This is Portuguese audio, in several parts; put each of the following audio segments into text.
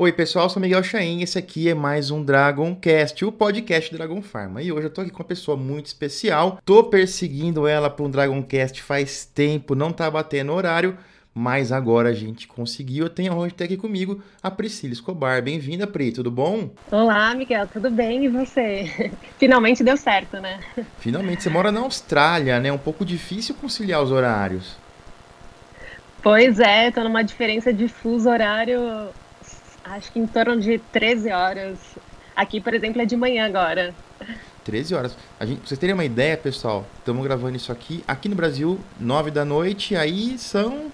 Oi, pessoal, sou Miguel Chain. Esse aqui é mais um Dragoncast, o podcast Dragon Pharma. E hoje eu tô aqui com uma pessoa muito especial. Tô perseguindo ela para um Dragoncast faz tempo, não tá batendo horário, mas agora a gente conseguiu. Eu tenho a honra de ter aqui comigo a Priscila Escobar. Bem-vinda, Pri, tudo bom? Olá, Miguel, tudo bem? E você? Finalmente deu certo, né? Finalmente, você mora na Austrália, né? É um pouco difícil conciliar os horários. Pois é, tô numa diferença de fuso horário acho que em torno de 13 horas. Aqui, por exemplo, é de manhã agora. 13 horas. A gente, pra vocês terem uma ideia, pessoal, estamos gravando isso aqui. Aqui no Brasil, 9 da noite, aí são.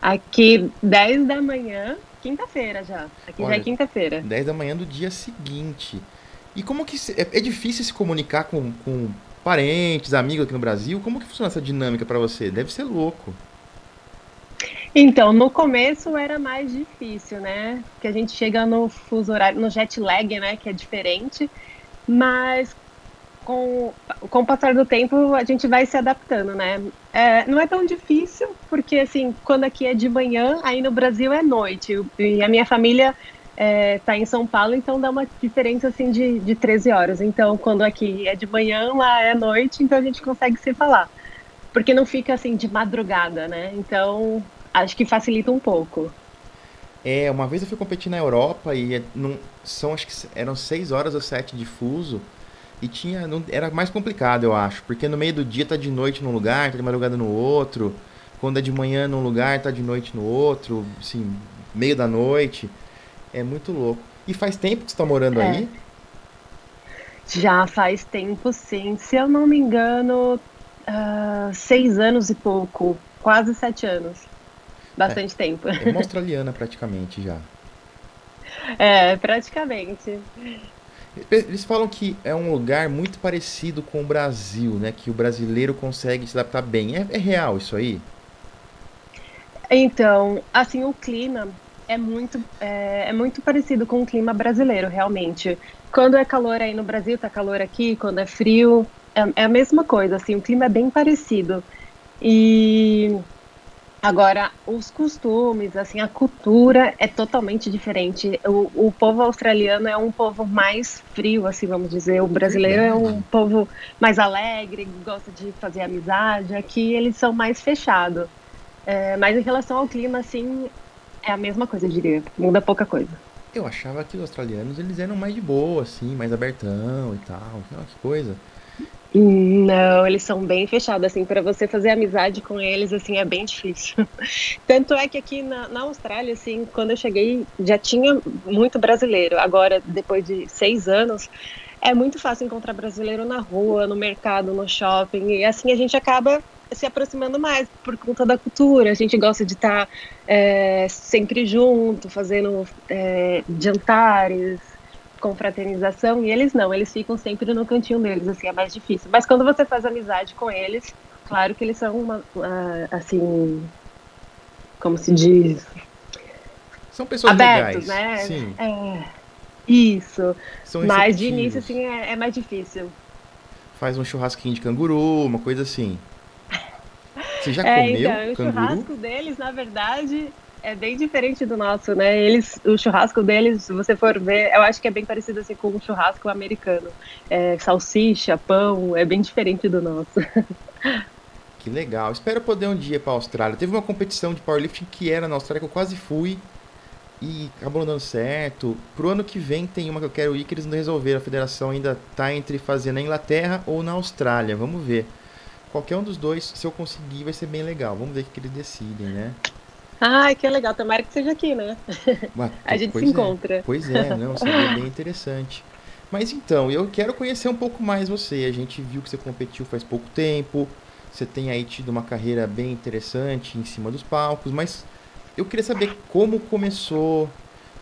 Aqui, 10 da manhã, quinta-feira já. Aqui Olha, já é quinta-feira. 10 da manhã do dia seguinte. E como que. Se, é, é, difícil se comunicar com, com parentes, amigos aqui no Brasil? Como que funciona essa dinâmica para você? Deve ser louco. Então, no começo era mais difícil, né? Porque a gente chega no fuso horário, no jet lag, né? Que é diferente. Mas com, com o passar do tempo a gente vai se adaptando, né? É, não é tão difícil, porque assim, quando aqui é de manhã, aí no Brasil é noite. E a minha família é, em São Paulo, então dá uma diferença assim de, de 13 horas. Então, quando aqui é de manhã, lá é noite, então a gente consegue se falar. Porque não fica assim de madrugada, né? Então acho que facilita um pouco. É, uma vez eu fui competir na Europa e é, não, são acho que eram seis horas ou sete de fuso e tinha não, era mais complicado eu acho porque no meio do dia tá de noite num lugar tá de madrugada no outro quando é de manhã num lugar tá de noite no outro assim meio da noite é muito louco e faz tempo que você tá morando é. aí já faz tempo sim se eu não me engano uh, seis anos e pouco quase sete anos bastante é, tempo. É uma australiana praticamente já. É, praticamente. Eles falam que é um lugar muito parecido com o Brasil, né? Que o brasileiro consegue se adaptar bem. É, é real isso aí? Então, assim, o clima é muito, é, é, muito parecido com o clima brasileiro, realmente. Quando é calor aí no Brasil, tá calor aqui. Quando é frio, é, é a mesma coisa, assim, o clima é bem parecido. E Agora, os costumes, assim, a cultura é totalmente diferente. O, o, povo australiano é um povo mais frio, assim, vamos dizer. O brasileiro é um povo mais alegre, gosta de fazer amizade. Aqui eles são mais fechados. É, mas em relação ao clima, assim, é a mesma coisa, eu diria. Muda pouca coisa. Eu achava que os australianos, eles eram mais de boa, assim, mais abertão e tal. Que coisa. Não, eles são bem fechados, assim, para você fazer amizade com eles, assim, é bem difícil. Tanto é que aqui na, na, Austrália, assim, quando eu cheguei, já tinha muito brasileiro. Agora, depois de seis anos, é muito fácil encontrar brasileiro na rua, no mercado, no shopping, e assim a gente acaba se aproximando mais por conta da cultura. A gente gosta de estar tá, é, sempre junto, fazendo é, jantares, confraternização e eles não, eles ficam sempre no cantinho deles, assim, é mais difícil. Mas quando você faz amizade com eles, claro que eles são uma, uma assim, como se diz? São pessoas abertos, legais. né? Sim. É, isso. São Mas de início, assim, é, é mais difícil. Faz um churrasquinho de canguru, uma coisa assim. Você já é, comeu então, canguru? O churrasco deles, na verdade, é bem diferente do nosso, né? Eles, o churrasco deles, se você for ver, eu acho que é bem parecido assim com o churrasco americano. É, salsicha, pão, é bem diferente do nosso. Que legal. Espero poder um dia para a Austrália. Teve uma competição de powerlifting que era na Austrália que eu quase fui e acabou não dando certo. Pro ano que vem tem uma que eu quero ir que eles não resolveram. A federação ainda tá entre fazer na Inglaterra ou na Austrália. Vamos ver. Qualquer um dos dois, se eu conseguir, vai ser bem legal. Vamos ver o que eles decidem, né? Ai, que legal. Tomara que seja aqui, né? Ué, a gente se é. encontra. Pois é, não, seria bem interessante. Mas então, eu quero conhecer um pouco mais você. A gente viu que você competiu faz pouco tempo. Você tem aí tido uma carreira bem interessante em cima dos palcos, mas eu queria saber como começou,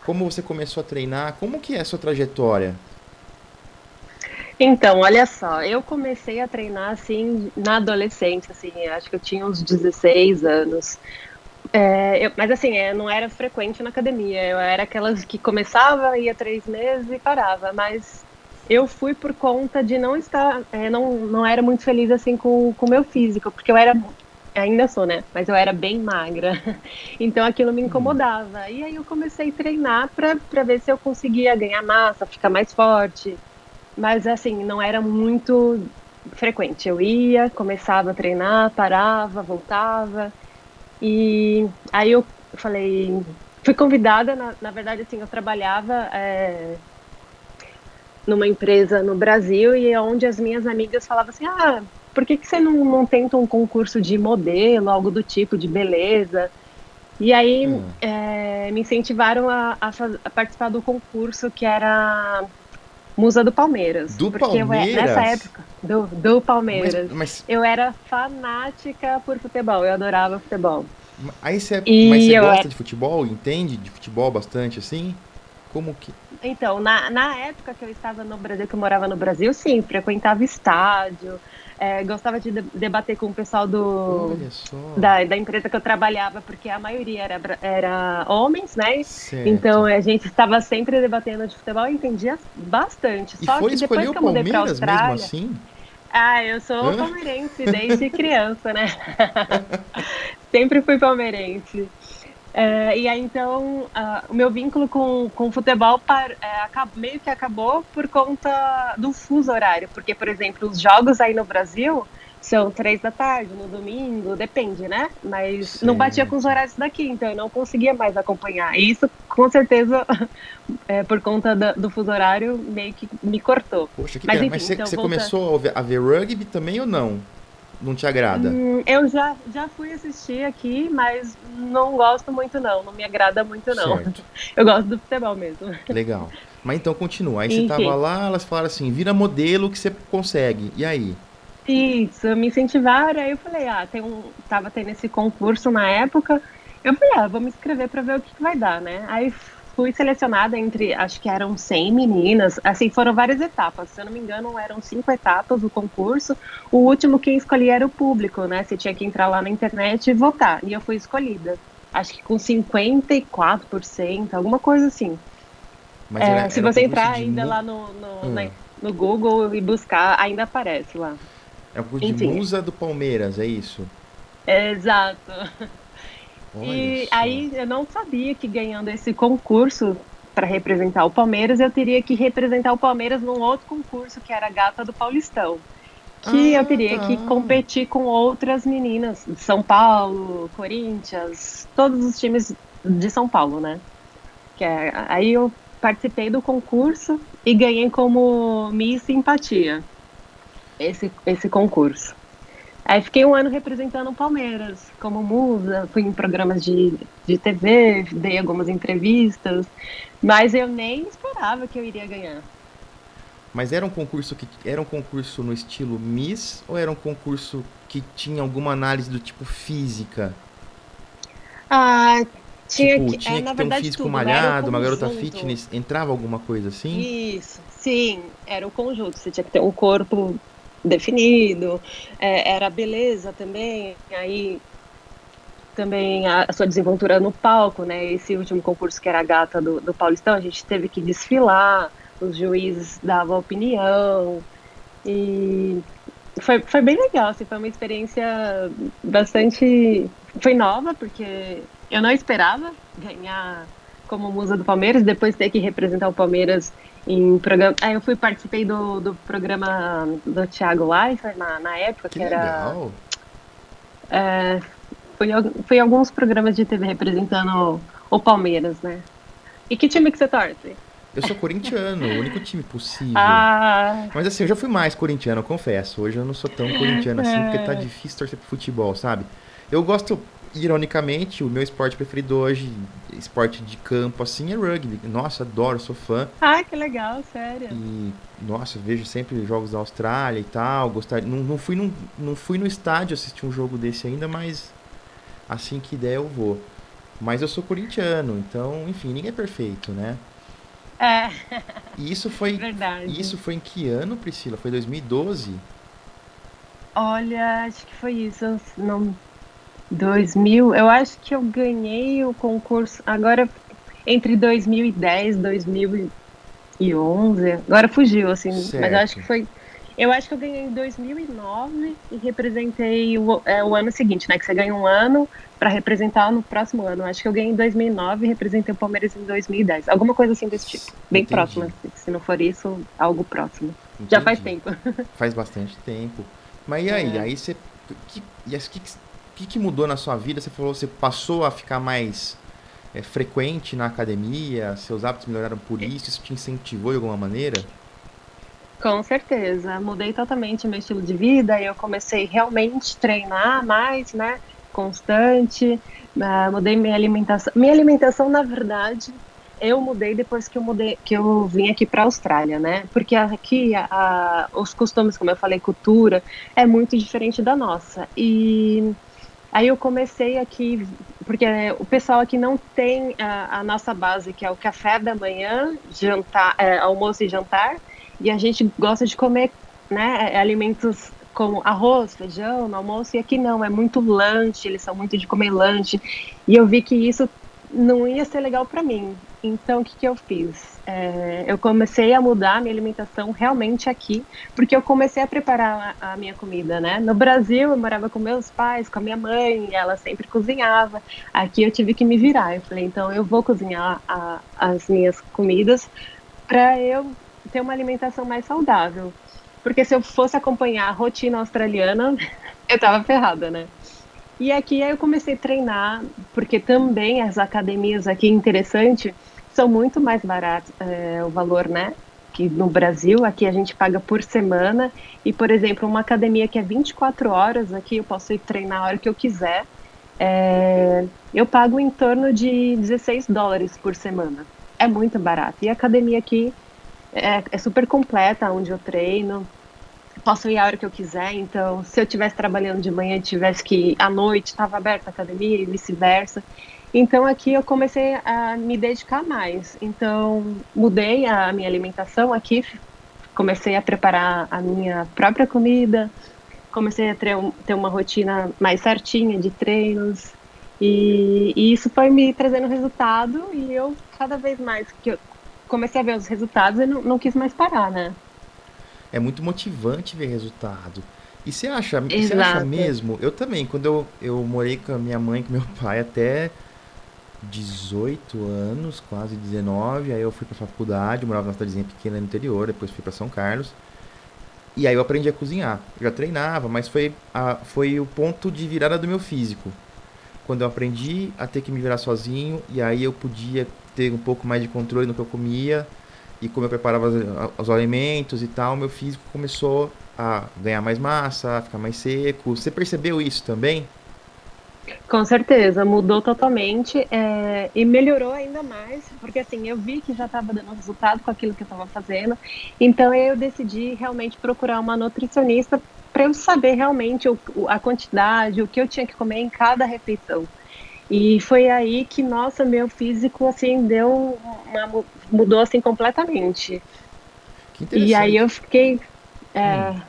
como você começou a treinar, como que é a sua trajetória? Então, olha só, eu comecei a treinar assim na adolescência, assim, acho que eu tinha uns 16 anos. É, eu, mas assim, é, não era frequente na academia. Eu era aquelas que começava, ia três meses e parava. Mas eu fui por conta de não estar, é, não, não era muito feliz assim com o meu físico, porque eu era ainda sou, né? Mas eu era bem magra. Então aquilo me incomodava. E aí eu comecei a treinar para ver se eu conseguia ganhar massa, ficar mais forte. Mas assim, não era muito frequente. Eu ia, começava a treinar, parava, voltava. E aí eu falei, fui convidada, na, na verdade, assim, eu trabalhava é, numa empresa no Brasil e é onde as minhas amigas falavam assim, ah, por que, que você não, não tenta um concurso de modelo, algo do tipo, de beleza? E aí hum. é, me incentivaram a, a, a, participar do concurso que era Musa do Palmeiras. Do porque Palmeiras? Eu, nessa época, do, do Palmeiras. Mas, mas... Eu era fanática por futebol, eu adorava futebol. Aí você, e mas você gosta de futebol? Entende de futebol bastante assim? Como que. Então, na, na época que eu estava no Brasil, que eu morava no Brasil, sim, frequentava estádio, é, gostava de debater com o pessoal do, da, da empresa que eu trabalhava, porque a maioria era, era homens, né? Certo. Então a gente estava sempre debatendo de futebol e entendia bastante. E Só que depois que eu mudei para Austrália. Mesmo assim? Ah, eu sou Hã? palmeirense desde criança, né? sempre fui palmeirense. É, e aí, então, uh, o meu vínculo com, com o futebol par, é, meio que acabou por conta do fuso horário. Porque, por exemplo, os jogos aí no Brasil são três da tarde, no domingo, depende, né? Mas Sim. não batia com os horários daqui, então eu não conseguia mais acompanhar. E isso, com certeza, é, por conta do, do, fuso horário, meio que me cortou. Poxa, que mas, enfim, mas você, então, você começou a ver, a ver rugby também ou não? Não te agrada? Hum, eu já, já fui assistir aqui, mas não gosto muito não, não me agrada muito não. Certo. Eu gosto do futebol mesmo. Legal. Mas então continua. Aí Enfim. você tava lá, elas falaram assim, vira modelo que você consegue. E aí? Isso, me incentivaram, aí eu falei, ah, tem um, tava tendo esse concurso na época, eu falei, ah, vou me inscrever para ver o que, que vai dar, né? Aí fui selecionada entre, acho que eram 100 meninas, assim, foram várias etapas, se eu não me engano, eram cinco etapas do concurso, o último quem escolhi era o público, né, você tinha que entrar lá na internet e votar, e eu fui escolhida, acho que com 54%, alguma coisa assim. Mas era, é, se você entrar ainda lá no, no, hum. no, Google e buscar, ainda aparece lá. É o de musa do Palmeiras, é isso? Exato. Olha e isso. aí eu não sabia que ganhando esse concurso para representar o Palmeiras, eu teria que representar o Palmeiras num outro concurso que era Gata do Paulistão. Que ah, eu teria tá. que competir com outras meninas de São Paulo, Corinthians, todos os times de São Paulo, né? Que é, aí eu participei do concurso e ganhei como Miss Simpatia esse, esse concurso. Aí fiquei um ano representando o Palmeiras como musa, fui em programas de, de TV, dei algumas entrevistas, mas eu nem esperava que eu iria ganhar. Mas era um concurso que era um concurso no estilo Miss ou era um concurso que tinha alguma análise do tipo física? Ah, tinha tipo, que, tinha é, que ter um físico tudo, malhado, uma garota fitness, entrava alguma coisa assim? Isso, sim, era o conjunto. Você tinha que ter um corpo definido, é, era beleza também, aí também a, a, sua desenvoltura no palco, né? Esse último concurso que era a gata do, do Paulistão, a gente teve que desfilar, os juízes davam opinião e foi, foi bem legal, assim, foi uma experiência bastante, foi nova porque eu não esperava ganhar como musa do Palmeiras, depois ter que representar o Palmeiras em programa. Aí eu fui participei do, do programa do Thiago Leifert na, na época, que, que era. É, foi, foi alguns programas de TV representando o, o Palmeiras, né? E que time que você torce? Eu sou corintiano, o único time possível. Ah. Mas assim, eu já fui mais corintiano, eu confesso. Hoje eu não sou tão corintiano assim, é. porque tá difícil torcer pro futebol, sabe? Eu gosto, ironicamente, o meu esporte preferido hoje, esporte de campo, assim, é rugby. Nossa, adoro, sou fã. Ah, que legal, sério. E, nossa, vejo sempre jogos da Austrália e tal. Gostaria, não, não, fui num, não fui no estádio assistir um jogo desse ainda, mas assim que der eu vou. Mas eu sou corintiano, então, enfim, ninguém é perfeito, né? É. E isso foi. Verdade. Isso foi em que ano, Priscila? Foi 2012? Olha, acho que foi isso. Não 2000, eu acho que eu ganhei o concurso agora entre 2010 e 2011. Agora fugiu, assim, certo. mas eu acho que foi Eu acho que eu ganhei em 2009 e representei o, é, o ano seguinte, né? Que você ganha um ano para representar no próximo ano. Acho que eu ganhei em 2009 e representei o Palmeiras em 2010. Alguma coisa assim desse tipo. Bem Entendi. próxima. Se não for isso, algo próximo. Entendi. Já faz tempo. Faz bastante tempo. Mas e aí? É. Aí você. Que, que, que, que mudou na sua vida? Você falou, você passou a ficar mais é, frequente na academia? Seus hábitos melhoraram por isso? Isso te incentivou de alguma maneira? Com certeza, mudei totalmente meu estilo de vida e eu comecei realmente a treinar mais, né? Constante, uh, mudei minha alimentação. Minha alimentação, na verdade, eu mudei depois que eu mudei, que eu vim aqui para a Austrália, né? Porque aqui a, a, os costumes, como eu falei, cultura é muito diferente da nossa. E aí eu comecei aqui, porque o pessoal aqui não tem a, a nossa base, que é o café da manhã, jantar, é, almoço e jantar e a gente gosta de comer né, é, alimentos como arroz, feijão no almoço, e aqui não, é muito lanche, eles são muito de comer lanche. E eu vi que isso não ia ser legal para mim. Então, o que, que eu fiz? É, eu comecei a mudar a minha alimentação realmente aqui, porque eu comecei a preparar a, a, minha comida, né? No Brasil, eu morava com meus pais, com a minha mãe, ela sempre cozinhava. Aqui eu tive que me virar. Eu falei, então eu vou cozinhar a, as minhas comidas para eu ter uma alimentação mais saudável. Porque se eu fosse acompanhar a rotina australiana, eu tava ferrada, né? E aqui eu comecei a treinar, porque também as academias aqui, interessante, são muito mais baratas é, o valor, né? Que no Brasil, aqui a gente paga por semana. E, por exemplo, uma academia que é 24 horas, aqui eu posso ir treinar a hora que eu quiser. É, eu pago em torno de 16 dólares por semana. É muito barato. E a academia aqui é, é super completa onde eu treino. Posso ir a hora que eu quiser, então se eu estivesse trabalhando de manhã tivesse que ir à noite, estava aberta a academia e vice-versa. Então aqui eu comecei a me dedicar mais. Então mudei a minha alimentação aqui, comecei a preparar a minha própria comida, comecei a ter, ter uma rotina mais certinha de treinos. E, e, isso foi me trazendo resultado e eu cada vez mais que eu comecei a ver os resultados e não, não quis mais parar, né? É muito motivante ver resultado. E você acha, você acha mesmo? Eu também, quando eu, eu morei com a minha mãe com meu pai até 18 anos, quase 19, aí eu fui pra faculdade, morava numa cidadezinha pequena no interior, depois fui para São Carlos. E aí eu aprendi a cozinhar. Eu já treinava, mas foi, a, foi o ponto de virada do meu físico. Quando eu aprendi a ter que me virar sozinho, e aí eu podia ter um pouco mais de controle no que eu comia e como eu preparava os, alimentos e tal, meu físico começou a ganhar mais massa, a ficar mais seco. Você percebeu isso também? Com certeza, mudou totalmente é, e melhorou ainda mais, porque assim, eu vi que já estava dando resultado com aquilo que eu estava fazendo, então eu decidi realmente procurar uma nutricionista para eu saber realmente o, a quantidade, o que eu tinha que comer em cada refeição. E foi aí que, nossa, meu físico, assim, deu uma, mudou, assim, completamente. Que interessante. E aí eu fiquei... É... Hum.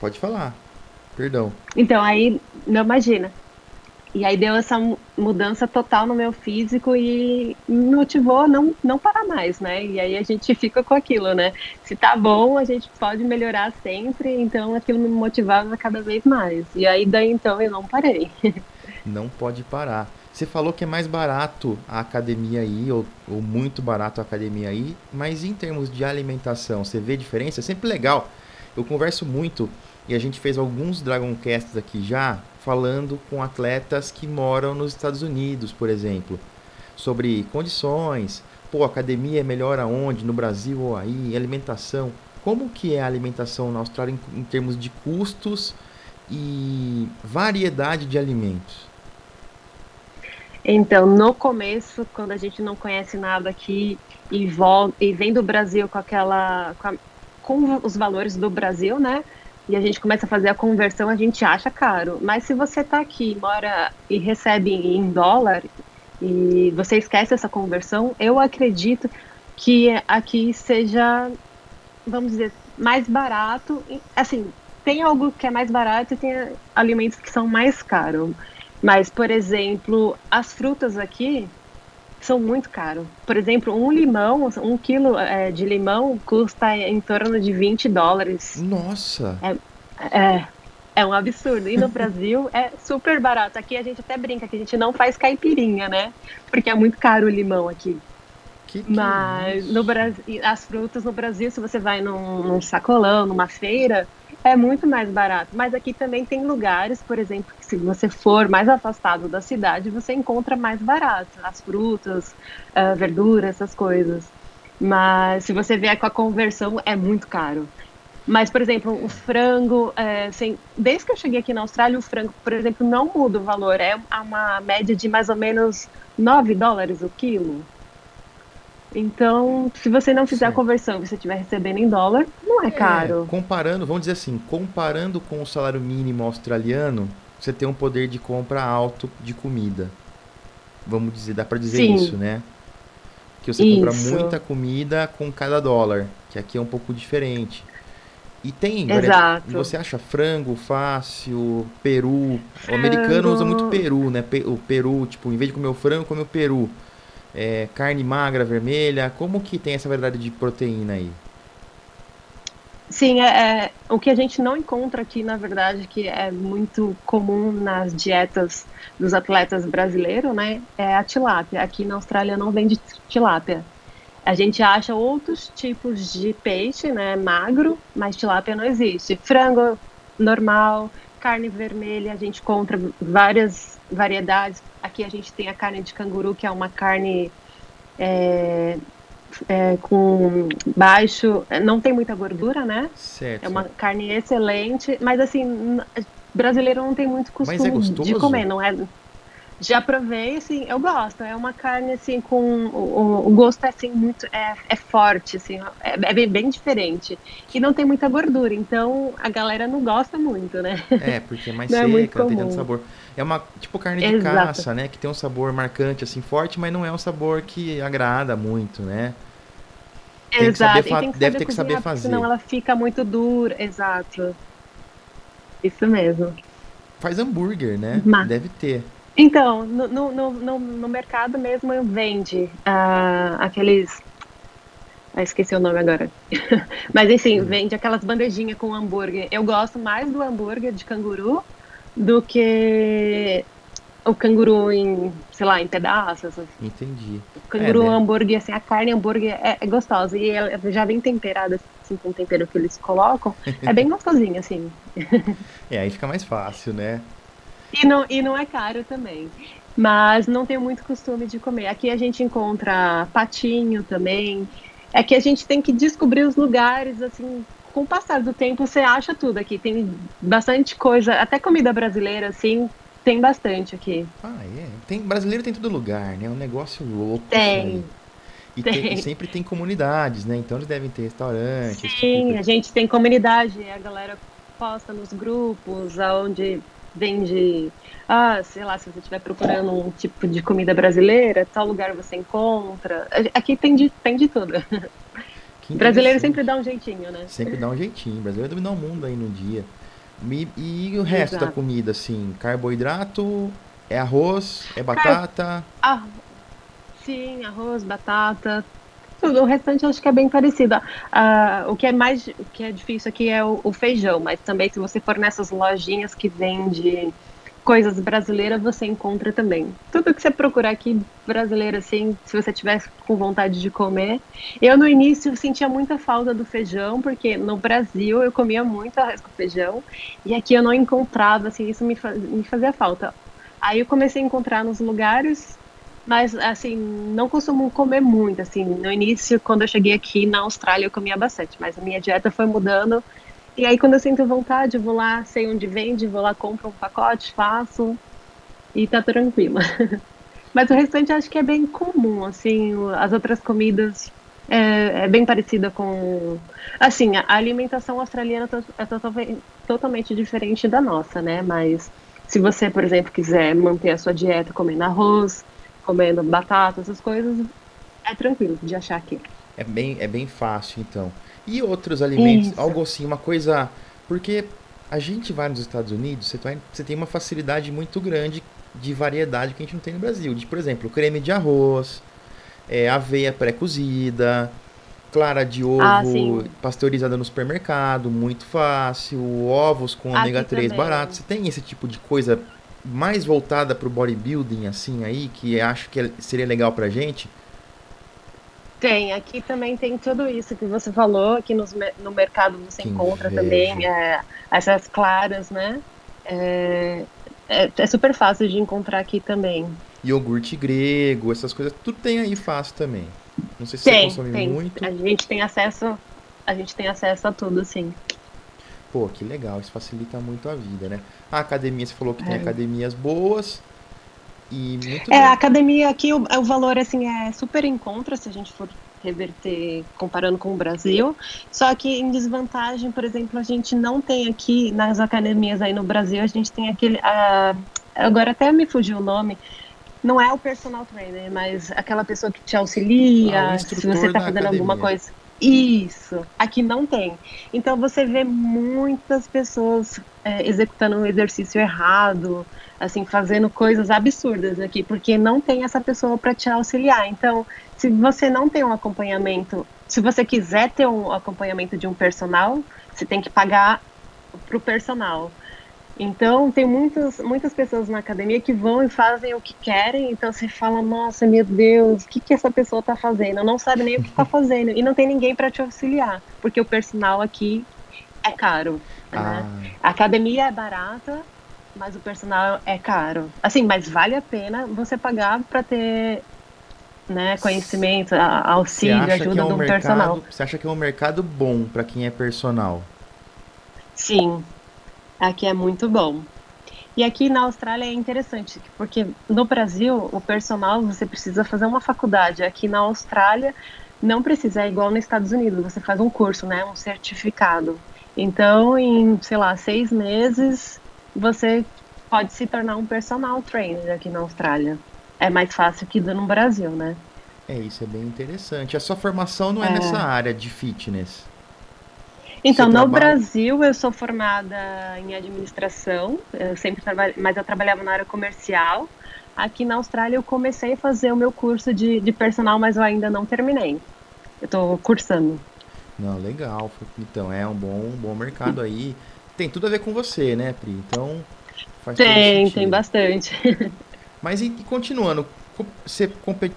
Pode falar, perdão. Então, aí, não imagina. E aí deu essa mudança total no meu físico e me motivou a não, não parar mais, né? E aí a gente fica com aquilo, né? Se tá bom, a gente pode melhorar sempre, então aquilo me motivava cada vez mais. E aí daí então eu não parei. não pode parar. Você falou que é mais barato a academia aí, ou, ou muito barato a academia aí, mas em termos de alimentação, você vê diferença? É sempre legal. Eu converso muito e a gente fez alguns Dragoncasts aqui já, falando com atletas que moram nos Estados Unidos, por exemplo, sobre condições, pô, academia é melhor aonde, no Brasil ou aí, alimentação. Como que é a alimentação na Austrália em, em termos de custos e variedade de alimentos? Então, no começo, quando a gente não conhece nada aqui e, volta, e vem do Brasil com aquela. Com, a, com, os valores do Brasil, né? E a gente começa a fazer a conversão, a gente acha caro. Mas se você está aqui, mora e recebe em dólar, e você esquece essa conversão, eu acredito que aqui seja, vamos dizer, mais barato. Assim, tem algo que é mais barato e tem alimentos que são mais caros. Mas, por exemplo, as frutas aqui são muito caros. Por exemplo, um limão, um quilo é, de limão custa em torno de 20 dólares. Nossa! É, é, é um absurdo. E no Brasil é super barato. Aqui a gente até brinca que a gente não faz caipirinha, né? Porque é muito caro o limão aqui. Que que Mas é no Brasil, as frutas no Brasil, se você vai num, num sacolão, numa feira, é muito mais barato. Mas aqui também tem lugares, por exemplo, que se você for mais afastado da cidade, você encontra mais barato as frutas, uh, verduras, essas coisas. Mas se você vier com a conversão, é muito caro. Mas, por exemplo, o frango, é, assim, desde que eu cheguei aqui na Austrália, o frango, por exemplo, não muda o valor. É uma média de mais ou menos 9 dólares o quilo. Então, se você não fizer certo. a conversão e você estiver recebendo em dólar, não é, é caro. Comparando, vamos dizer assim, comparando com o salário mínimo australiano, você tem um poder de compra alto de comida. Vamos dizer, dá para dizer Sim. isso, né? Que você isso. compra muita comida com cada dólar, que aqui é um pouco diferente. E tem, Exato. você acha frango fácil, peru. O americano usa muito peru, né? O peru, tipo, em vez de comer o frango, come o peru. É, carne magra, vermelha. Como que tem essa variedade de proteína aí? Sim, é, é, o que a gente não encontra aqui, na verdade, que é muito comum nas dietas dos atletas brasileiros, né? É a tilápia. Aqui na Austrália não vende tilápia. A gente acha outros tipos de peixe, né, magro, mas tilápia não existe. Frango normal, carne vermelha, a gente encontra várias variedades. Aqui a gente tem a carne de canguru, que é uma carne é, é, com baixo, não tem muita gordura, né? Certo. É uma carne excelente, mas assim, brasileiro não tem muito costume é de comer, não é? Já provei, assim, eu gosto. É uma carne, assim, com... O, o gosto é, assim, muito... É, é forte, assim, é, é bem, bem, diferente. E não tem muita gordura, então a galera não gosta muito, né? É, porque é mais não é seca, é tem tanto sabor. É uma, tipo, carne de Exato. caça, né? Que tem um sabor marcante, assim, forte, mas não é um sabor que agrada muito, né? Tem Exato, tem deve ter que saber fazer. Senão ela fica muito dura, exato. Isso mesmo. Faz hambúrguer, né? Mas... Deve ter. Então, no, no, no, no mercado mesmo vende uh, aqueles. Ah, esqueci o nome agora. Mas enfim, uhum. vende aquelas bandejinhas com hambúrguer. Eu gosto mais do hambúrguer de canguru do que o canguru em, sei lá, em pedaços. Entendi. O canguru é, né? hambúrguer, assim, a carne hambúrguer é, é, gostosa. E ela já vem temperada, assim, com o tempero que eles colocam. É bem gostosinho, assim. é, aí fica mais fácil, né? E não, e não é caro também. Mas não tenho muito costume de comer. Aqui a gente encontra patinho também. É que a gente tem que descobrir os lugares, assim, com o passar do tempo você acha tudo aqui. Tem bastante coisa, até comida brasileira, assim, tem bastante aqui. Ah, é. Tem, brasileiro tem todo lugar, né? É um negócio louco. Tem. E, tem. tem. sempre tem comunidades, né? Então eles devem ter restaurantes. Sim, tipo. a gente tem comunidade, a galera posta nos grupos, aonde vende, ah, sei lá, se você estiver procurando um tipo de comida brasileira, tal lugar você encontra. Aqui tem de, tem de tudo. Brasileiro sempre dá um jeitinho, né? Sempre dá um jeitinho. Brasileiro dominar o mundo aí no dia. E, e o resto Exato. da comida, assim, carboidrato, é arroz, é batata? Car... Ah, sim, arroz, batata, o restante acho que é bem parecido. Uh, o que é mais, o que é difícil aqui é o, o, feijão, mas também se você for nessas lojinhas que vende coisas brasileiras, você encontra também. Tudo que você procurar aqui brasileiro, assim, se você tiver com vontade de comer. Eu no início sentia muita falta do feijão, porque no Brasil eu comia muito arroz com feijão, e aqui eu não encontrava, assim, isso me, faz, me fazia falta. Aí eu comecei a encontrar nos lugares mas, assim, não costumo comer muito, assim. No início, quando eu cheguei aqui na Austrália, eu comia bastante, mas a minha dieta foi mudando. E aí, quando eu sinto vontade, vou lá, sei onde vende, vou lá, compro um pacote, faço e tá tranquila. mas o restante acho que é bem comum, assim, as outras comidas é, é bem parecida com... Assim, a alimentação australiana é totalmente diferente da nossa, né? Mas se você, por exemplo, quiser manter a sua dieta comendo arroz, comendo batata, essas coisas, é tranquilo de achar aqui. É bem, é bem fácil, então. E outros alimentos, Isso. algo assim, uma coisa. Porque a gente vai nos Estados Unidos, você, vai, você tem uma facilidade muito grande de variedade que a gente não tem no Brasil. De, por exemplo, creme de arroz, é, aveia pré-cozida, clara de ovo ah, pasteurizada no supermercado, muito fácil, ovos com ômega 3 barato. Você tem esse tipo de coisa mais voltada para o bodybuilding, assim, aí, que acho que é, seria legal pra gente? Tem, aqui também tem tudo isso que você falou, aqui nos, no mercado você que encontra inveja. também é, essas claras, né? É, é, é, super fácil de encontrar aqui também. Iogurte grego, essas coisas, tudo tem aí fácil também. Não sei se tem, você consome tem. muito. A gente tem acesso, a gente tem acesso a tudo, sim. Pô, que legal, isso facilita muito a vida, né? A academia, você falou que tem é. academias boas. E muito é, bem. a academia aqui, o, o valor assim é super em contra se a gente for reverter comparando com o Brasil. Só que em desvantagem, por exemplo, a gente não tem aqui nas academias aí no Brasil, a gente tem aquele. Uh, agora até me fugiu o nome. Não é o personal trainer, mas aquela pessoa que te auxilia, ah, se você está fazendo alguma coisa. Isso, aqui não tem. Então você vê muitas pessoas é, executando um exercício errado, assim, fazendo coisas absurdas aqui, porque não tem essa pessoa para te auxiliar. Então, se você não tem um acompanhamento, se você quiser ter um acompanhamento de um personal, você tem que pagar para o personal. Então, tem muitas, muitas pessoas na academia que vão e fazem o que querem, então você fala, nossa, meu Deus, o que, que essa pessoa está fazendo? Não sabe nem o que está fazendo, e não tem ninguém para te auxiliar, porque o personal aqui é caro. Né? Ah. A academia é barata, mas o personal é caro. Assim, mas vale a pena você pagar para ter né, conhecimento, auxílio, ajuda é um de um mercado, personal. Você acha que é um mercado bom para quem é personal? Sim, Aqui é muito bom. E aqui na Austrália é interessante, porque no Brasil, o personal você precisa fazer uma faculdade. Aqui na Austrália, não precisa, é igual nos Estados Unidos, você faz um curso, né, um certificado. Então, em, sei lá, seis meses, você pode se tornar um personal trainer aqui na Austrália. É mais fácil que no Brasil, né? É, isso é bem interessante. A sua formação não é, é. nessa área de fitness. Então, no Brasil, eu sou formada em administração, eu sempre trabalhei, mas eu trabalhava na área comercial. Aqui na Austrália, eu comecei a fazer o meu curso de, de personal, mas eu ainda não terminei. Eu estou cursando. Não, legal. Então, é um bom, bom mercado aí. Tem tudo a ver com você, né, Pri? Então, faz Tem, tem bastante. Mas e, e continuando, você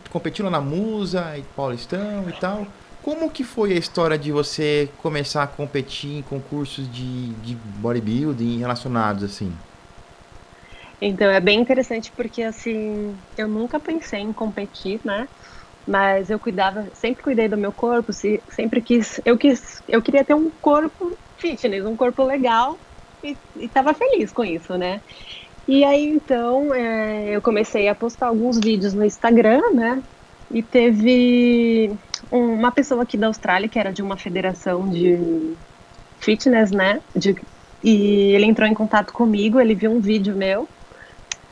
competiu na Musa e Paulistão e tal. Como que foi a história de você começar a competir em concursos de, de bodybuilding relacionados assim? Então é bem interessante porque assim eu nunca pensei em competir, né? Mas eu cuidava, sempre cuidei do meu corpo, sempre quis, eu quis, eu queria ter um corpo fitness, um corpo legal e estava feliz com isso, né? E aí então é, eu comecei a postar alguns vídeos no Instagram, né? E teve uma pessoa aqui da Austrália, que era de uma federação de fitness, né? De, e ele entrou em contato comigo, ele viu um vídeo meu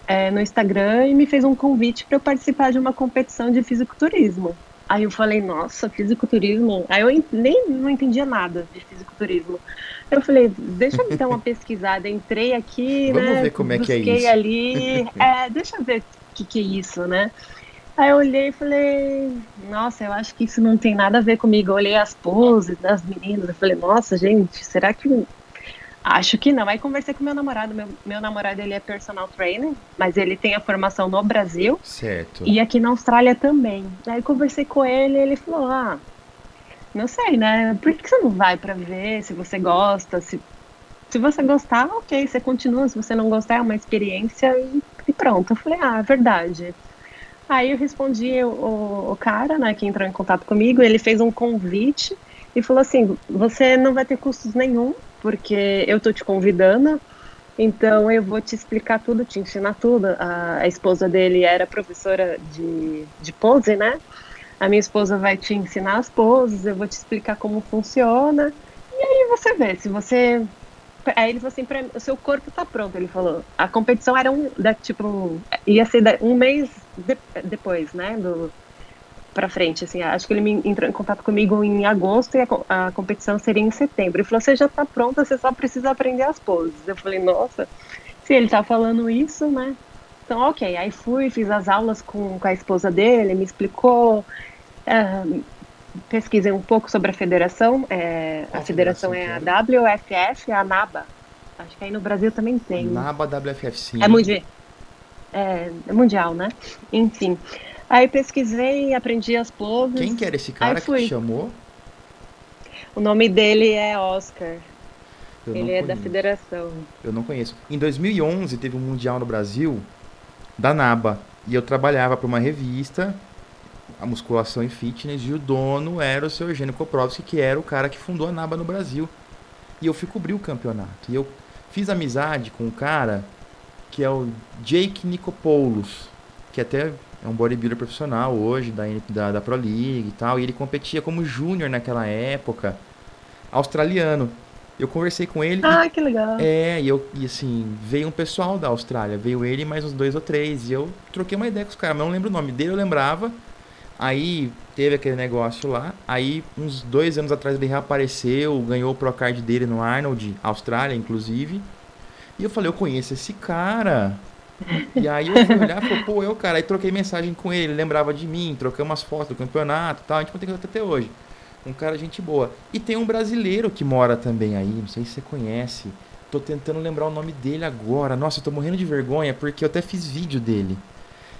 é, no Instagram e me fez um convite para eu participar de uma competição de fisiculturismo. Aí eu falei, nossa, fisiculturismo? Aí eu nem não entendia nada de fisiculturismo. Eu falei, deixa eu dar uma pesquisada. Entrei aqui, Vamos né? ver como é que é isso. ali. É, deixa eu ver o que, que é isso, né? Aí eu olhei e falei, nossa, eu acho que isso não tem nada a ver comigo. Eu olhei as poses das meninas, eu falei, nossa, gente, será que. Acho que não. Aí conversei com meu namorado. Meu, meu namorado ele é personal trainer, mas ele tem a formação no Brasil. Certo. E aqui na Austrália também. Aí conversei com ele e ele falou: Ah, não sei, né? Por que você não vai para ver se você gosta? Se, se você gostar, ok, você continua. Se você não gostar, é uma experiência e, e pronto. Eu falei: Ah, é verdade. Aí eu respondi o, o cara, né, que entrou em contato comigo, ele fez um convite e falou assim: você não vai ter custos nenhum, porque eu tô te convidando, então eu vou te explicar tudo, te ensinar tudo. A, a esposa dele era professora de, de pose, né? A minha esposa vai te ensinar as poses, eu vou te explicar como funciona. E aí você vê, se você Aí ele falou assim, pra, o seu corpo tá pronto, ele falou. A competição era um, da, tipo, ia ser um mês de, depois, né, do, pra frente, assim, acho que ele me entrou em contato comigo em agosto e a, a competição seria em setembro. Ele falou, você já tá pronta, você só precisa aprender as poses. Eu falei, nossa, se ele tá falando isso, né, Então, ok, aí fui, fiz as aulas com, com a esposa dele, me explicou, é, pesquisei um pouco sobre a federação, é, a federação é a WFF, a NABA, acho que aí no Brasil também tem. NABA, WFF, sim. É, mundial, é, é mundial, né? Enfim, aí pesquisei, aprendi as poses. Quem que era esse cara que te chamou? O nome dele é Oscar. Eu ele é da federação. Eu não conheço. Em 2011 teve um mundial no Brasil da NABA e eu trabalhava para uma revista, a musculação e fitness, e o dono era o seu Eugênio Koprovski, que era o cara que fundou a NABA no Brasil. E eu fui cobrir o campeonato. E eu fiz amizade com um cara que é o Jake Nicopoulos, que até é um bodybuilder profissional hoje, da, da, da Pro League e tal, e ele competia como júnior naquela época, australiano. Eu conversei com ele. Ah, e, que legal. É, e, eu, e assim, veio um pessoal da Austrália, veio ele mais uns dois ou três, e eu troquei uma ideia com os caras, mas não lembro o nome dele, eu lembrava. Aí teve aquele negócio lá, aí uns dois anos atrás ele reapareceu, ganhou o Procard dele no Arnold, Austrália, inclusive. E eu falei, eu conheço esse cara. E aí eu fui olhar e falei, pô, eu, cara, aí troquei mensagem com ele, ele lembrava de mim, troquei umas fotos do campeonato e tal, a gente mantém até hoje. Um cara gente boa. E tem um brasileiro que mora também aí, não sei se você conhece. Tô tentando lembrar o nome dele agora. Nossa, eu tô morrendo de vergonha porque eu até fiz vídeo dele.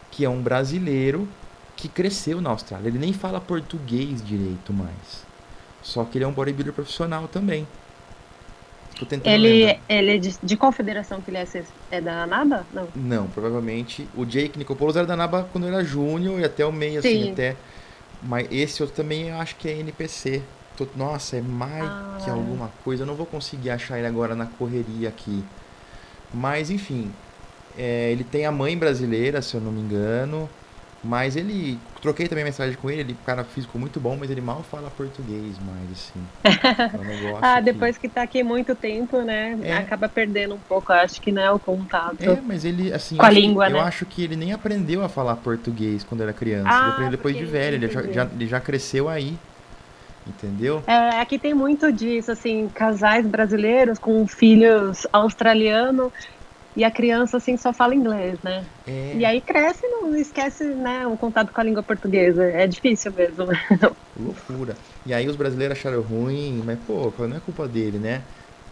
Que é um brasileiro que cresceu na Austrália. Ele nem fala português direito mais. Só que ele é um bodybuilder profissional também. Tô tentando ele, lembrar. ele é de, de qual federação que ele é? É da NABA? Não. Não, provavelmente. O Jake Nicopoulos era da NABA quando ele era júnior e até o meio, assim, até. Mas esse outro também eu acho que é NPC. Nossa, é mais ah, que alguma coisa. Eu não vou conseguir achar ele agora na correria aqui. Mas enfim, é, ele tem a mãe brasileira, se eu não me engano. Mas ele. Troquei também mensagem com ele, ele é um cara físico muito bom, mas ele mal fala português mais, assim. ah, depois que... que tá aqui muito tempo, né? É. Acaba perdendo um pouco, acho que não é o contato. É, mas ele, assim. Com a língua, que, né? Eu acho que ele nem aprendeu a falar português quando era criança. Ah, ele aprendeu depois de velho, ele já, já, ele já cresceu aí. Entendeu? É, aqui tem muito disso, assim, casais brasileiros com filhos australianos e a criança assim só fala inglês, né? É. E aí cresce e não esquece, né, o contato com a língua portuguesa. É difícil mesmo. Loucura. E aí os brasileiros acharam ruim, mas pô, não é culpa dele, né?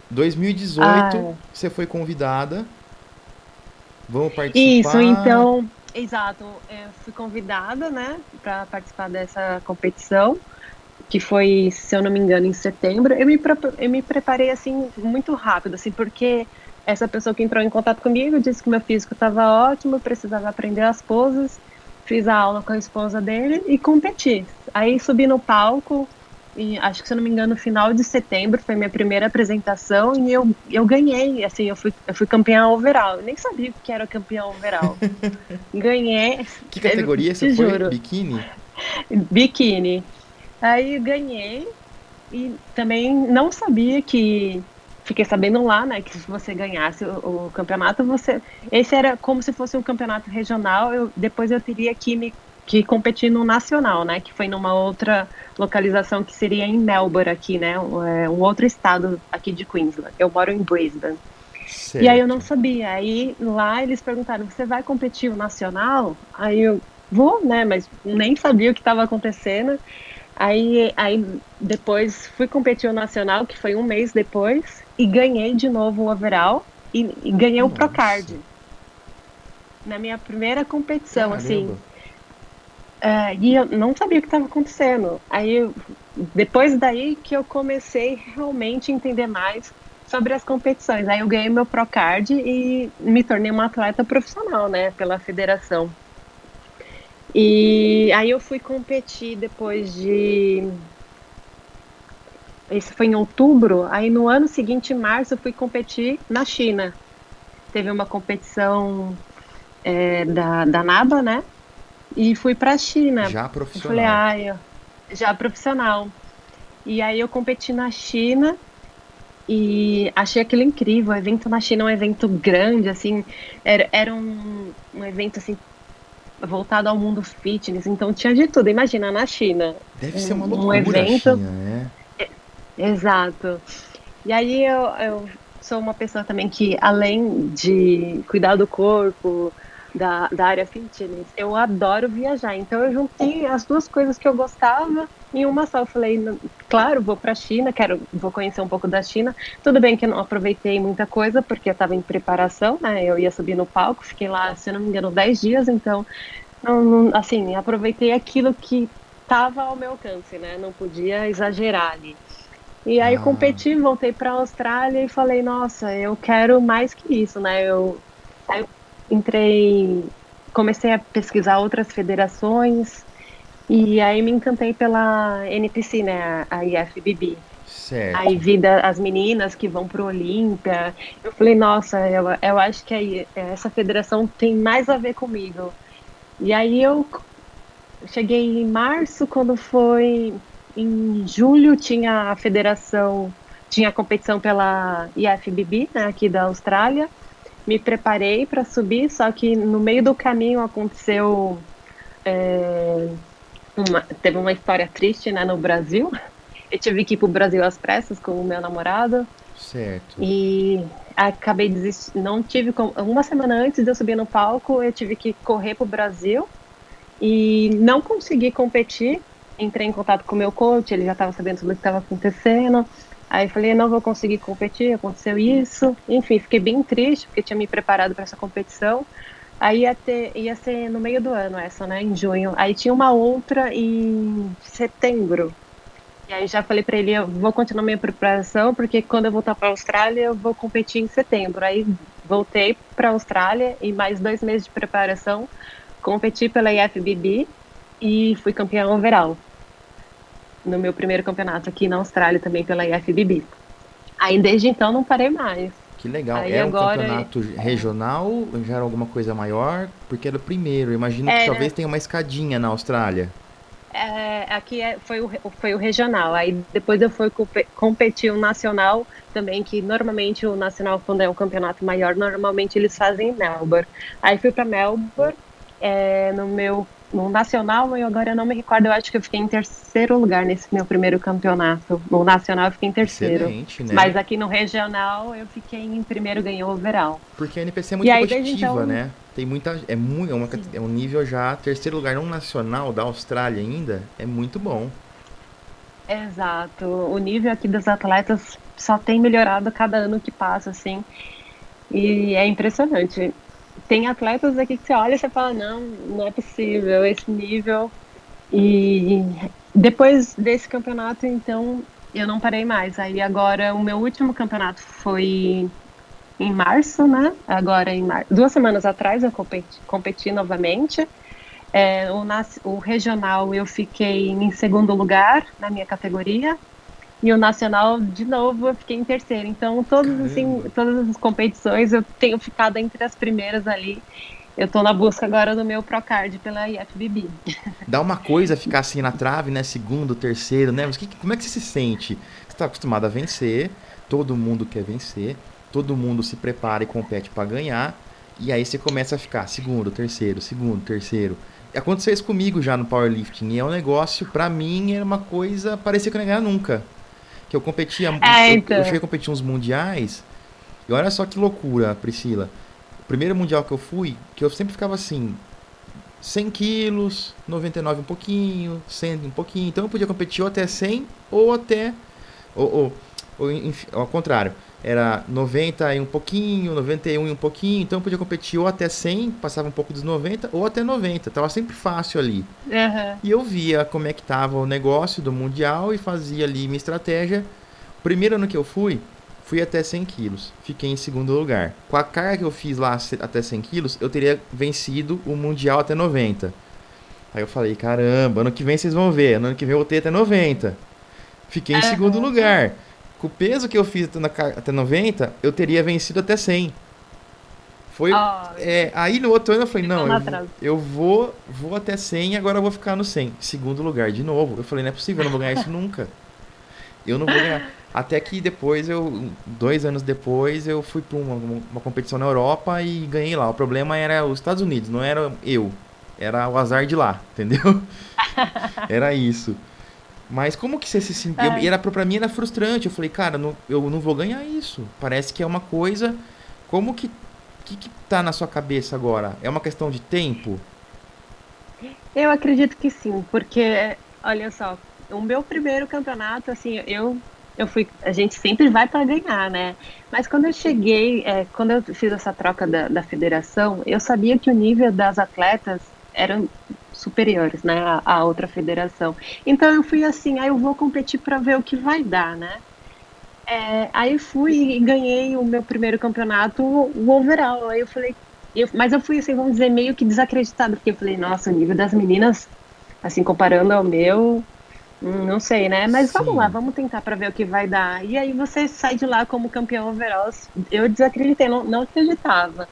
2018, ah. você foi convidada. Vamos participar. Isso, então, exato. Eu fui convidada, né, para participar dessa competição, que foi, se eu não me engano, em setembro. Eu me, eu me preparei assim muito rápido, assim, porque essa pessoa que entrou em contato comigo disse que meu físico estava ótimo, precisava aprender as poses. Fiz a aula com a esposa dele e competi. Aí subi no palco, e acho que se eu não me engano, no final de setembro foi minha primeira apresentação e eu, eu ganhei. Assim, eu fui, eu fui campeã overall. Eu nem sabia o que era campeã overall. ganhei. Que categoria você foi? Juro. Biquíni? Biquíni. Aí ganhei e também não sabia que fiquei sabendo lá, né, que se você ganhasse o, o, campeonato, você esse era como se fosse um campeonato regional. Eu, depois eu teria que me que competir no nacional, né, que foi numa outra localização que seria em Melbourne aqui, né, um, é, um outro estado aqui de Queensland. Eu moro em Brisbane. Certo. E aí eu não sabia. Aí lá eles perguntaram: "Você vai competir o nacional?" Aí eu vou, né, mas nem sabia o que estava acontecendo. Aí, aí depois fui competir o nacional, que foi um mês depois, e ganhei de novo o overall e, e ganhei Nossa. o Procard. Na minha primeira competição, Caramba. assim. Uh, e eu não sabia o que estava acontecendo. Aí, depois daí que eu comecei realmente a entender mais sobre as competições. Aí eu ganhei meu Procard e me tornei uma atleta profissional, né, pela federação. E aí eu fui competir depois de isso foi em outubro. Aí no ano seguinte, em março, eu fui competir na China. Teve uma competição é, da, da NABA, né? E fui pra China. Já profissional. Eu falei, ah, eu, já profissional. E aí eu competi na China e achei aquilo incrível. O evento na China é um evento grande, assim, era, era um, um evento assim voltado ao mundo fitness, então tinha de tudo. Imagina na China. Deve ser uma loucura um evento. China, né? Exato. E aí eu, eu sou uma pessoa também que, além de cuidar do corpo, da, da área fitness. Eu adoro viajar, então eu juntei as duas coisas que eu gostava em uma só. Eu falei, claro, vou para a China, quero, vou conhecer um pouco da China. Tudo bem que eu não aproveitei muita coisa porque eu estava em preparação, né? Eu ia subir no palco, fiquei lá, se não me engano, 10 dias, então, não, não, assim, aproveitei aquilo que estava ao meu alcance, né? Não podia exagerar ali. E aí ah. competi, voltei para a Austrália e falei, nossa, eu quero mais que isso, né? Eu, eu entrei, comecei a pesquisar outras federações e aí me encantei pela NPC, né? A IFBB. Certo. Aí vi da, as meninas que vão pro Olímpia. Eu falei, nossa, eu, eu acho que aí, essa federação tem mais a ver comigo. E aí eu cheguei em março, quando foi em julho tinha a federação, tinha a competição pela IFBB, né, aqui da Austrália. Me preparei para subir, só que no meio do caminho aconteceu. É, uma, teve uma história triste né, no Brasil. Eu tive que ir para o Brasil às pressas com o meu namorado. Certo. E acabei desistindo. Não tive. Uma semana antes de eu subir no palco, eu tive que correr para o Brasil e não consegui competir entrei em contato com o meu coach, ele já estava sabendo tudo o que estava acontecendo. Aí falei, não vou conseguir competir, aconteceu isso. Enfim, fiquei bem triste, porque tinha me preparado para essa competição. Aí ia, ter, ia ser no meio do ano essa, né, em junho. Aí tinha uma outra em setembro. E aí já falei para ele, eu vou continuar minha preparação, porque quando eu voltar para a Austrália, eu vou competir em setembro. Aí voltei para a Austrália e mais dois meses de preparação, competi pela IFBB e fui campeã overall no meu primeiro campeonato aqui na Austrália também pela IFBB. Aí desde então não parei mais. Que legal. Aí era agora... um campeonato regional? Já era alguma coisa maior? Porque era o primeiro. Imagino que talvez tenha uma escadinha na Austrália. É, aqui é, foi, o, foi o regional. Aí depois eu fui competir o nacional também, que normalmente o nacional, quando é um campeonato maior, normalmente eles fazem em Melbourne. Aí fui para Melbourne é, no meu no nacional, eu agora não me recordo, eu acho que eu fiquei em terceiro lugar nesse meu primeiro campeonato. No nacional eu fiquei em terceiro. Excelente, né? Mas aqui no regional eu fiquei em primeiro, ganhei o overall. Porque a NPC é muito aí, competitiva, então... né? Tem muita. É, muito, é, uma, é um nível já. Terceiro lugar no nacional da Austrália ainda é muito bom. Exato. O nível aqui dos atletas só tem melhorado cada ano que passa, assim. E é impressionante tem atletas aqui que você olha e você fala, não, não é possível esse nível. E depois desse campeonato, então, eu não parei mais. Aí agora o meu último campeonato foi em março, né? Agora em mar... duas semanas atrás eu competi, competi novamente. É, o, o regional eu fiquei em segundo lugar na minha categoria e o nacional, de novo, eu fiquei em terceiro. Então, todas, assim, todas as competições eu tenho ficado entre as primeiras ali. Eu tô na busca agora do meu Procard pela IFBB. Dá uma coisa ficar assim na trave, né? Segundo, terceiro, né? Mas que, como é que você se sente? Você tá acostumado a vencer, todo mundo quer vencer, todo mundo se prepara e compete para ganhar, e aí você começa a ficar segundo, terceiro, segundo, terceiro. Aconteceu isso comigo já no powerlifting, e é um negócio, para mim, era uma coisa, parecia que eu não ia ganhar nunca que eu competia. É, então. eu, eu cheguei a competir uns mundiais. E olha só que loucura, Priscila. O primeiro mundial que eu fui, que eu sempre ficava assim. 100 quilos, 99 um pouquinho, 100 um pouquinho. Então eu podia competir ou até 100 ou até. Ou, ou, ou enfim, ao contrário. Era 90 e um pouquinho, 91 e um pouquinho. Então eu podia competir ou até 100, passava um pouco dos 90, ou até 90. Tava sempre fácil ali. Uhum. E eu via como é que tava o negócio do Mundial e fazia ali minha estratégia. Primeiro ano que eu fui, fui até 100 quilos. Fiquei em segundo lugar. Com a carga que eu fiz lá até 100 quilos, eu teria vencido o Mundial até 90. Aí eu falei, caramba, ano que vem vocês vão ver. Ano que vem eu voltei até 90. Fiquei em segundo lugar. Com o peso que eu fiz até 90, eu teria vencido até 100. Foi, oh, é, aí no outro ano eu falei, não, eu, eu, vou, vou até 100 e agora eu vou ficar no 100. Segundo lugar, de novo. Eu falei, não é possível, eu não vou ganhar isso nunca. Eu não vou ganhar. Até que depois, eu dois anos depois, eu fui para uma, uma competição na Europa e ganhei lá. O problema era os Estados Unidos, não era eu. Era o azar de lá, entendeu? era isso. Mas como que você se sentiu? Era, pra mim era frustrante. Eu falei, cara, não, eu não vou ganhar isso. Parece que é uma coisa. Como que O que, que tá na sua cabeça agora? É uma questão de tempo? Eu acredito que sim, porque, olha só, o meu primeiro campeonato, assim, eu eu fui, a gente sempre vai para ganhar, né? Mas quando eu cheguei, é, quando eu fiz essa troca da, da federação, eu sabia que o nível das atletas eram superiores, né, à outra federação. Então eu fui assim, aí eu vou competir para ver o que vai dar, né? É, aí fui e ganhei o meu primeiro campeonato, o overall. Aí eu falei, eu, mas eu fui assim, vamos dizer, meio que desacreditado, porque eu falei, nossa, o nível das meninas, assim, comparando ao meu, hum, não sei, né? Mas Sim. vamos lá, vamos tentar para ver o que vai dar. E aí você sai de lá como campeão overall. Eu desacreditei, não, não acreditava.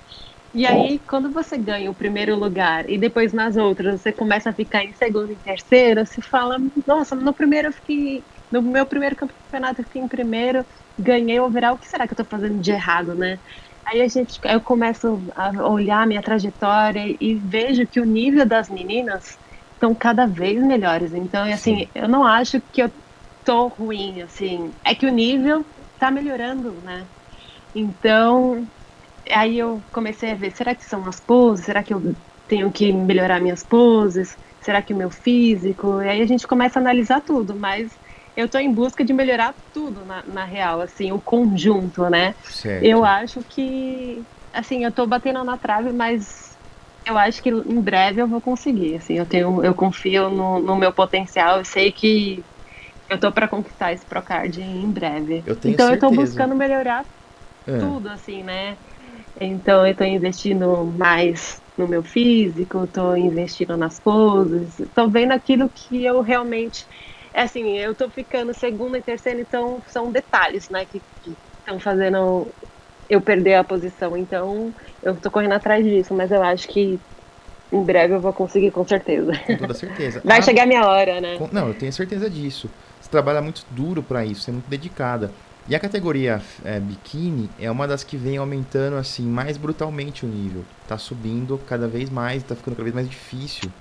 E aí, quando você ganha o primeiro lugar e depois nas outras você começa a ficar em segundo e terceiro, você fala, nossa, no primeiro eu fiquei. No meu primeiro campeonato eu fiquei em primeiro, ganhei o overall, o que será que eu tô fazendo de errado, né? Aí a gente, eu começo a olhar a minha trajetória e vejo que o nível das meninas estão cada vez melhores. Então, assim, eu não acho que eu tô ruim, assim. É que o nível tá melhorando, né? Então, aí eu comecei a ver, será que são as poses? Será que eu tenho que melhorar minhas poses? Será que o meu físico? E aí a gente começa a analisar tudo, mas eu estou em busca de melhorar tudo na, na real, assim, o conjunto, né? Certo. Eu acho que, assim, eu estou batendo na trave, mas eu acho que em breve eu vou conseguir, assim, eu tenho, eu confio no, no meu potencial, eu sei que eu tô para conquistar esse Procard em breve. Eu então certeza. eu estou buscando melhorar é. tudo, assim, né? Então eu estou investindo mais no meu físico, estou investindo nas poses, estou vendo aquilo que eu realmente é assim, eu tô ficando segunda e terceira, então são detalhes, né, que estão fazendo eu perder a posição. Então, eu tô correndo atrás disso, mas eu acho que em breve eu vou conseguir, com certeza. Com toda certeza. Vai ah, chegar a minha hora, né? Não, eu tenho certeza disso. Você trabalha muito duro para isso, você é muito dedicada. E a categoria é, biquíni é uma das que vem aumentando assim mais brutalmente o nível. Tá subindo cada vez mais, tá ficando cada vez mais difícil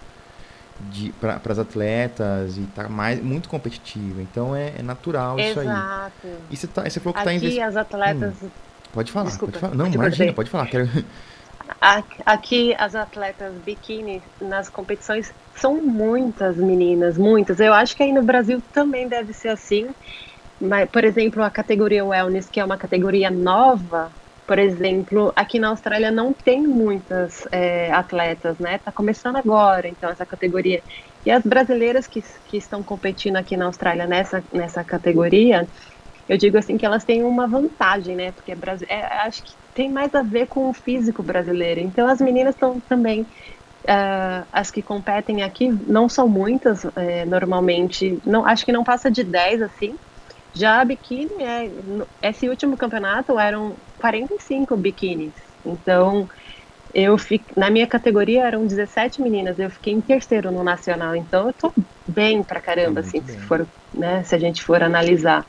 para as atletas e tá mais muito competitivo. Então é, é natural Exato. isso aí. E você, tá, você falou que está investindo. Aqui as atletas. Hum, pode falar, Desculpa, pode falar. Não, imagina, pode falar. Quero... Aqui as atletas biquíni nas competições são muitas meninas, muitas. Eu acho que aí no Brasil também deve ser assim. Mas, por exemplo, a categoria Wellness, que é uma categoria nova, por exemplo, aqui na Austrália não tem muitas é, atletas, né? Tá começando agora, então, essa categoria. E as brasileiras que, que estão competindo aqui na Austrália nessa, nessa categoria, eu digo assim que elas têm uma vantagem, né? Porque é, acho que tem mais a ver com o físico brasileiro. Então, as meninas estão também Uh, as que competem aqui não são muitas, é, normalmente, não, acho que não passa de 10 assim. Já a biquíni, é, esse último campeonato eram 45 biquínis. Então, eu fico, na minha categoria eram 17 meninas, eu fiquei em terceiro no nacional. Então, eu tô bem pra caramba, assim, se for, né, se a gente for analisar.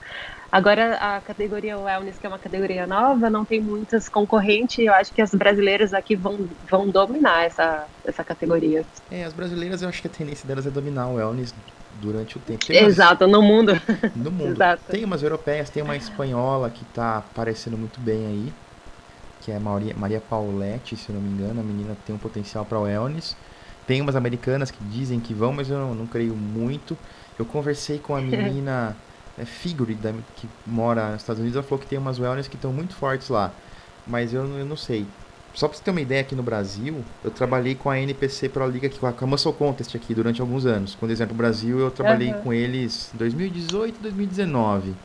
Agora, a categoria Wellness, que é uma categoria nova, não tem muitas concorrentes. Eu acho que as brasileiras aqui vão, vão dominar essa, essa categoria. É, as brasileiras, eu acho que a tendência delas é dominar o Wellness durante o tempo. Tem Exato, umas... no mundo. No mundo. Exato. Tem umas europeias, tem uma espanhola que está aparecendo muito bem aí, que é Maria, Maria Paulette, se eu não me engano. A menina tem um potencial para o wellness. Tem umas americanas que dizem que vão, mas eu não, não creio muito. Eu conversei com a menina é, Figure, da, que mora nos Estados Unidos, ela falou que tem umas wellness que estão muito fortes lá. Mas eu, eu não sei. Só pra você ter uma ideia, aqui no Brasil, eu trabalhei com a NPC Pro Liga, com a Muscle Contest aqui durante alguns anos. Quando exemplo Brasil, eu trabalhei uhum. com eles em 2018 2019.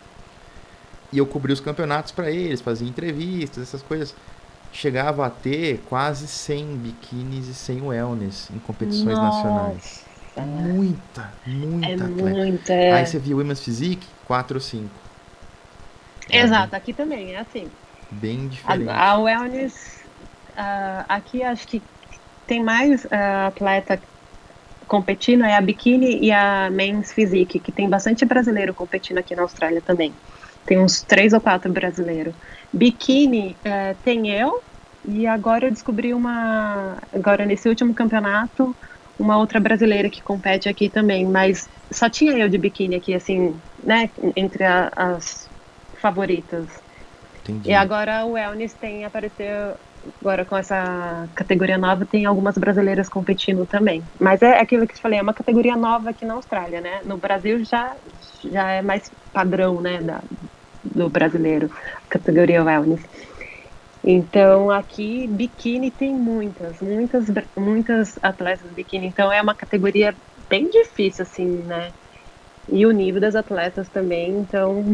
E eu cobri os campeonatos para eles, fazia entrevistas, essas coisas. Chegava a ter quase 100 biquínis e 100 wellness em competições Nossa. nacionais. Muita, muita é atleta. Muita. É. Aí você viu Women's Physique, 4 ou 5. Exato, aqui também é assim. Bem diferente. A, a wellness uh, aqui acho que tem mais uh, atleta competindo é a biquíni e a men's physique, que tem bastante brasileiro competindo aqui na Austrália também. Tem uns três ou quatro brasileiros. Biquíni uh, tem eu e agora eu descobri uma agora nesse último campeonato uma outra brasileira que compete aqui também, mas só tinha eu de biquíni aqui assim, né, entre a, as favoritas. Entendi. E agora o wellness tem apareceu agora com essa categoria nova tem algumas brasileiras competindo também. Mas é aquilo que eu falei, é uma categoria nova aqui na Austrália, né? No Brasil já já é mais padrão, né, da, do brasileiro, categoria wellness. Então aqui biquíni tem muitas, muitas, muitas atletas biquíni. Então é uma categoria bem difícil assim, né? E o nível das atletas também. Então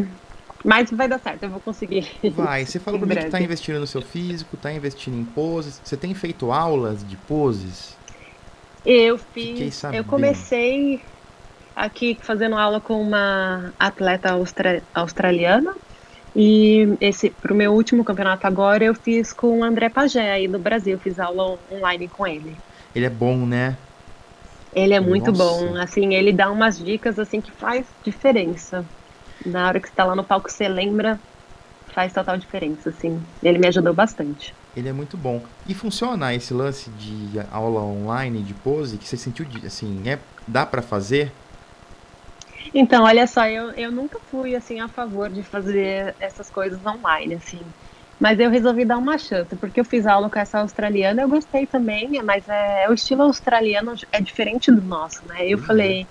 mas vai dar certo, eu vou conseguir. Vai. Você falou comigo que está investindo no seu físico, está investindo em poses. Você tem feito aulas de poses? Eu fiz. Eu comecei aqui fazendo aula com uma atleta austra australiana. E esse pro meu último campeonato agora eu fiz com o André Pagé aí do Brasil, fiz aula online com ele. Ele é bom, né? Ele é muito Nossa. bom, assim, ele dá umas dicas assim que faz diferença. Na hora que você tá lá no palco, você lembra, faz total diferença, assim. Ele me ajudou bastante. Ele é muito bom. E funciona esse lance de aula online, de pose, que você sentiu, assim, é, dá para fazer? Então, olha só, eu, eu nunca fui, assim, a favor de fazer essas coisas online, assim. Mas eu resolvi dar uma chance, porque eu fiz aula com essa australiana, eu gostei também, mas é, o estilo australiano é diferente do nosso, né? Eu uhum. falei,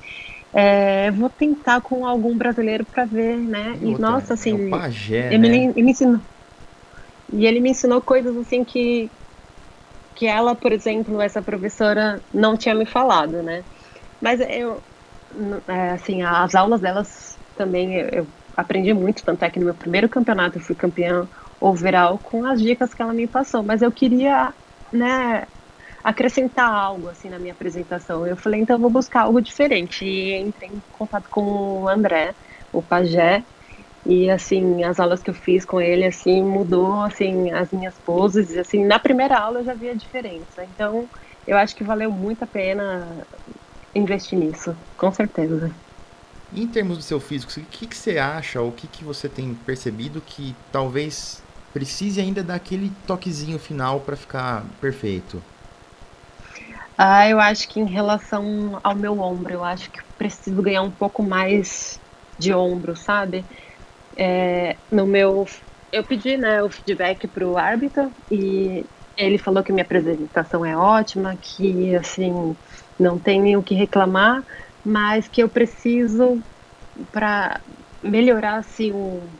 é, vou tentar com algum brasileiro para ver, né? E, outra, nossa, assim, é pajé, ele, né? me, ele me ensinou. E ele me ensinou coisas assim que que ela, por exemplo, essa professora não tinha me falado, né? Mas eu, é, assim, as aulas delas também eu aprendi muito, tanto é que no meu primeiro campeonato eu fui campeã overall com as dicas que ela me passou, mas eu queria, né, acrescentar algo assim na minha apresentação. Eu falei, então eu vou buscar algo diferente. E entrei em contato com o André, o pajé, e assim, as aulas que eu fiz com ele assim mudou assim as minhas poses, assim, na primeira aula eu já vi a diferença. Então, eu acho que valeu muito a pena investir nisso, com certeza. em termos do seu físico, o que, que você acha, ou o que, que você tem percebido que talvez precise ainda daquele toquezinho final para ficar perfeito? Ah, eu acho que em relação ao meu ombro, eu acho que preciso ganhar um pouco mais de ombro, sabe? É, no meu, eu pedi, né, o feedback para o árbitro e ele falou que minha apresentação é ótima, que assim não tem o que reclamar, mas que eu preciso para melhorar assim o,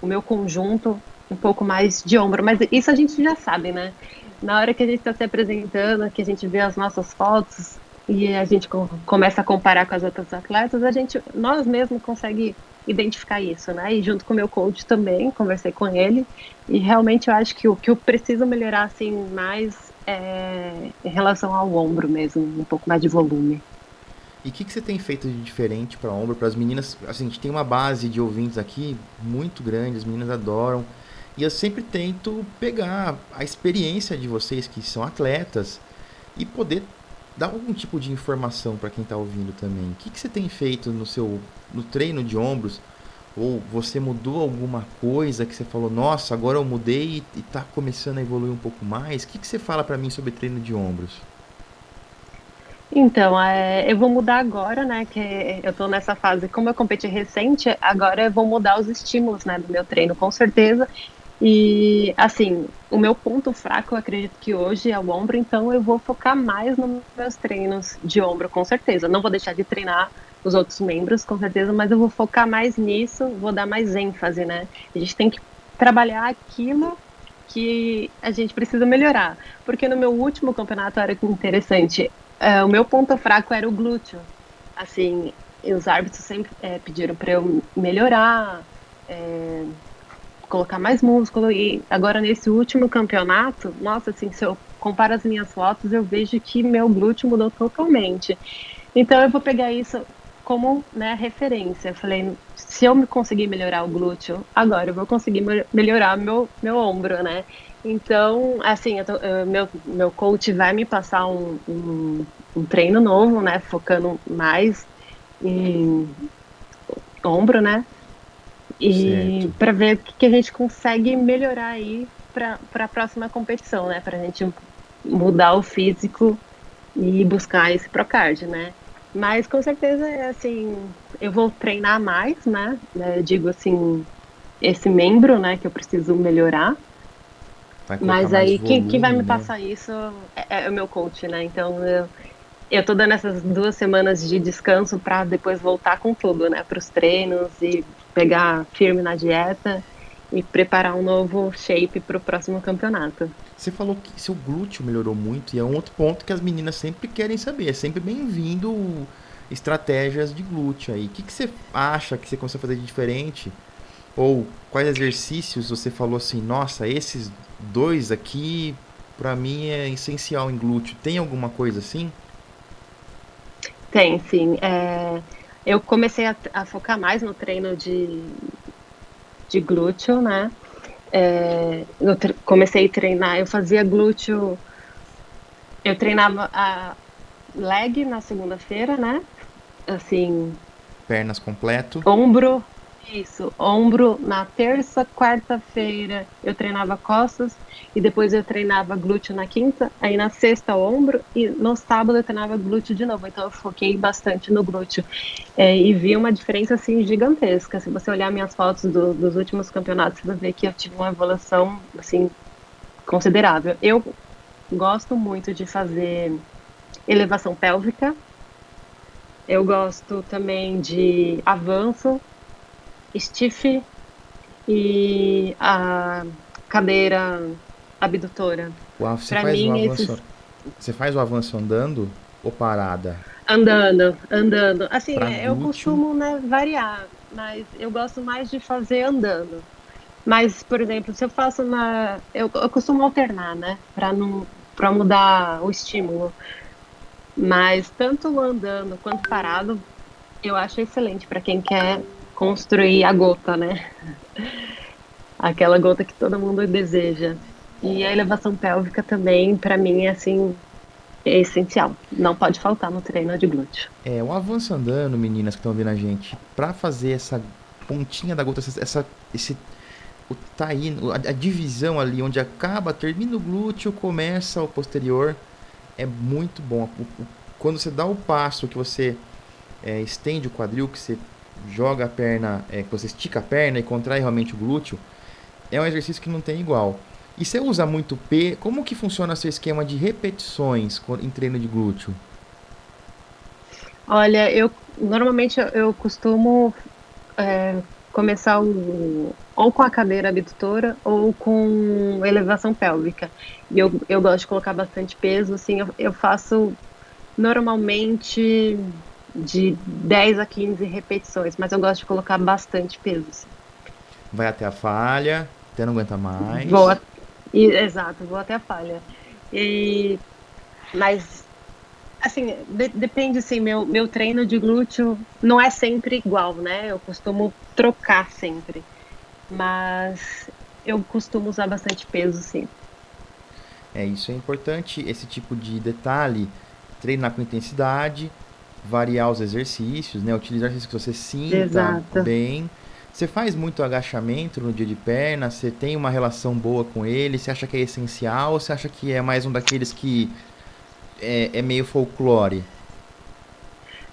o meu conjunto um pouco mais de ombro. Mas isso a gente já sabe, né? Na hora que a gente está se apresentando, que a gente vê as nossas fotos e a gente começa a comparar com as outras atletas, a gente, nós mesmos consegue identificar isso, né? E junto com o meu coach também, conversei com ele e realmente eu acho que o que eu preciso melhorar assim mais é em relação ao ombro mesmo, um pouco mais de volume. E o que, que você tem feito de diferente para ombro, para as meninas? Assim, a gente tem uma base de ouvintes aqui muito grande, as meninas adoram. E eu sempre tento pegar a experiência de vocês que são atletas e poder dar algum tipo de informação para quem está ouvindo também. O que, que você tem feito no seu no treino de ombros? Ou você mudou alguma coisa que você falou, nossa, agora eu mudei e está começando a evoluir um pouco mais? O que, que você fala para mim sobre treino de ombros? Então, é, eu vou mudar agora, né? Que eu estou nessa fase, como eu competi recente, agora eu vou mudar os estímulos, né, do meu treino, com certeza. E, assim, o meu ponto fraco, eu acredito que hoje é o ombro, então eu vou focar mais nos meus treinos de ombro, com certeza. Não vou deixar de treinar os outros membros, com certeza, mas eu vou focar mais nisso, vou dar mais ênfase, né? A gente tem que trabalhar aquilo que a gente precisa melhorar. Porque no meu último campeonato era interessante, é, o meu ponto fraco era o glúteo. Assim, os árbitros sempre é, pediram para eu melhorar. É, colocar mais músculo. E agora nesse último campeonato, nossa, assim, se eu comparo as minhas fotos, eu vejo que meu glúteo mudou totalmente. Então eu vou pegar isso como né, referência. Eu falei, se eu conseguir melhorar o glúteo, agora eu vou conseguir melhorar meu, meu ombro, né? Então, assim, tô, eu, meu, meu coach vai me passar um, um, um treino novo, né? Focando mais em ombro, né? E para ver o que a gente consegue melhorar aí para a próxima competição, né? Para a gente mudar o físico e buscar esse Procard, né? Mas com certeza, assim, eu vou treinar mais, né? Eu digo assim, esse membro, né, que eu preciso melhorar. Mas aí volume, quem, quem, vai me né? passar isso é, é, o meu coach, né? Então eu, eu tô dando essas duas semanas de descanso para depois voltar com tudo, né? Para os treinos e pegar firme na dieta e preparar um novo shape para o próximo campeonato. Você falou que seu glúteo melhorou muito e é um outro ponto que as meninas sempre querem saber. É sempre bem-vindo estratégias de glúteo aí. O que, que você acha que você consegue fazer de diferente? Ou quais exercícios você falou assim, nossa, esses dois aqui para mim é essencial em glúteo. Tem alguma coisa assim? Tem, sim. É, eu comecei a, a, focar mais no treino de, de glúteo, né? É, eu comecei a treinar, eu fazia glúteo, eu treinava a leg na segunda-feira, né? Assim. Pernas completo. Ombro, isso, ombro na terça, quarta-feira eu treinava costas e depois eu treinava glúteo na quinta, aí na sexta ombro e no sábado eu treinava glúteo de novo. Então eu foquei bastante no glúteo é, e vi uma diferença assim gigantesca. Se você olhar minhas fotos do, dos últimos campeonatos, você vai ver que eu tive uma evolução assim considerável. Eu gosto muito de fazer elevação pélvica. Eu gosto também de avanço stiff e a cadeira abdutora. Uau, você, pra faz mim, o avanço, esses... você faz o avanço andando ou parada? Andando, andando. Assim, é, eu costumo né, variar, mas eu gosto mais de fazer andando. Mas, por exemplo, se eu faço na. Eu, eu costumo alternar, né? Pra, não, pra mudar o estímulo. Mas tanto andando quanto parado, eu acho excelente para quem quer construir a gota, né? Aquela gota que todo mundo deseja. E a elevação pélvica também, para mim, é assim, é essencial. Não pode faltar no treino de glúteo. É, o avanço andando, meninas que estão vendo a gente, para fazer essa pontinha da gota, essa, esse o taíno, a, a, divisão ali onde acaba, termina o glúteo, começa o posterior, é muito bom. O, o, quando você dá o passo que você é, estende o quadril, que você joga a perna, é, que você estica a perna e contrai realmente o glúteo, é um exercício que não tem igual. E você usa muito P, como que funciona seu esquema de repetições em treino de glúteo? Olha, eu normalmente eu costumo é, começar o, ou com a cadeira abdutora ou com elevação pélvica. E eu, eu gosto de colocar bastante peso, assim, eu, eu faço normalmente de 10 a 15 repetições, mas eu gosto de colocar bastante peso. Assim. Vai até a falha, até não aguenta mais. Vou, a... e, exato, vou até a falha. E, mas, assim, de, depende, assim, meu, meu treino de glúteo não é sempre igual, né? Eu costumo trocar sempre, mas eu costumo usar bastante peso, sim. É, isso é importante, esse tipo de detalhe, treinar com intensidade, variar os exercícios, né? Utilizar exercícios que você sinta Exato. bem. Você faz muito agachamento no dia de perna? Você tem uma relação boa com ele? Você acha que é essencial ou você acha que é mais um daqueles que é, é meio folclore?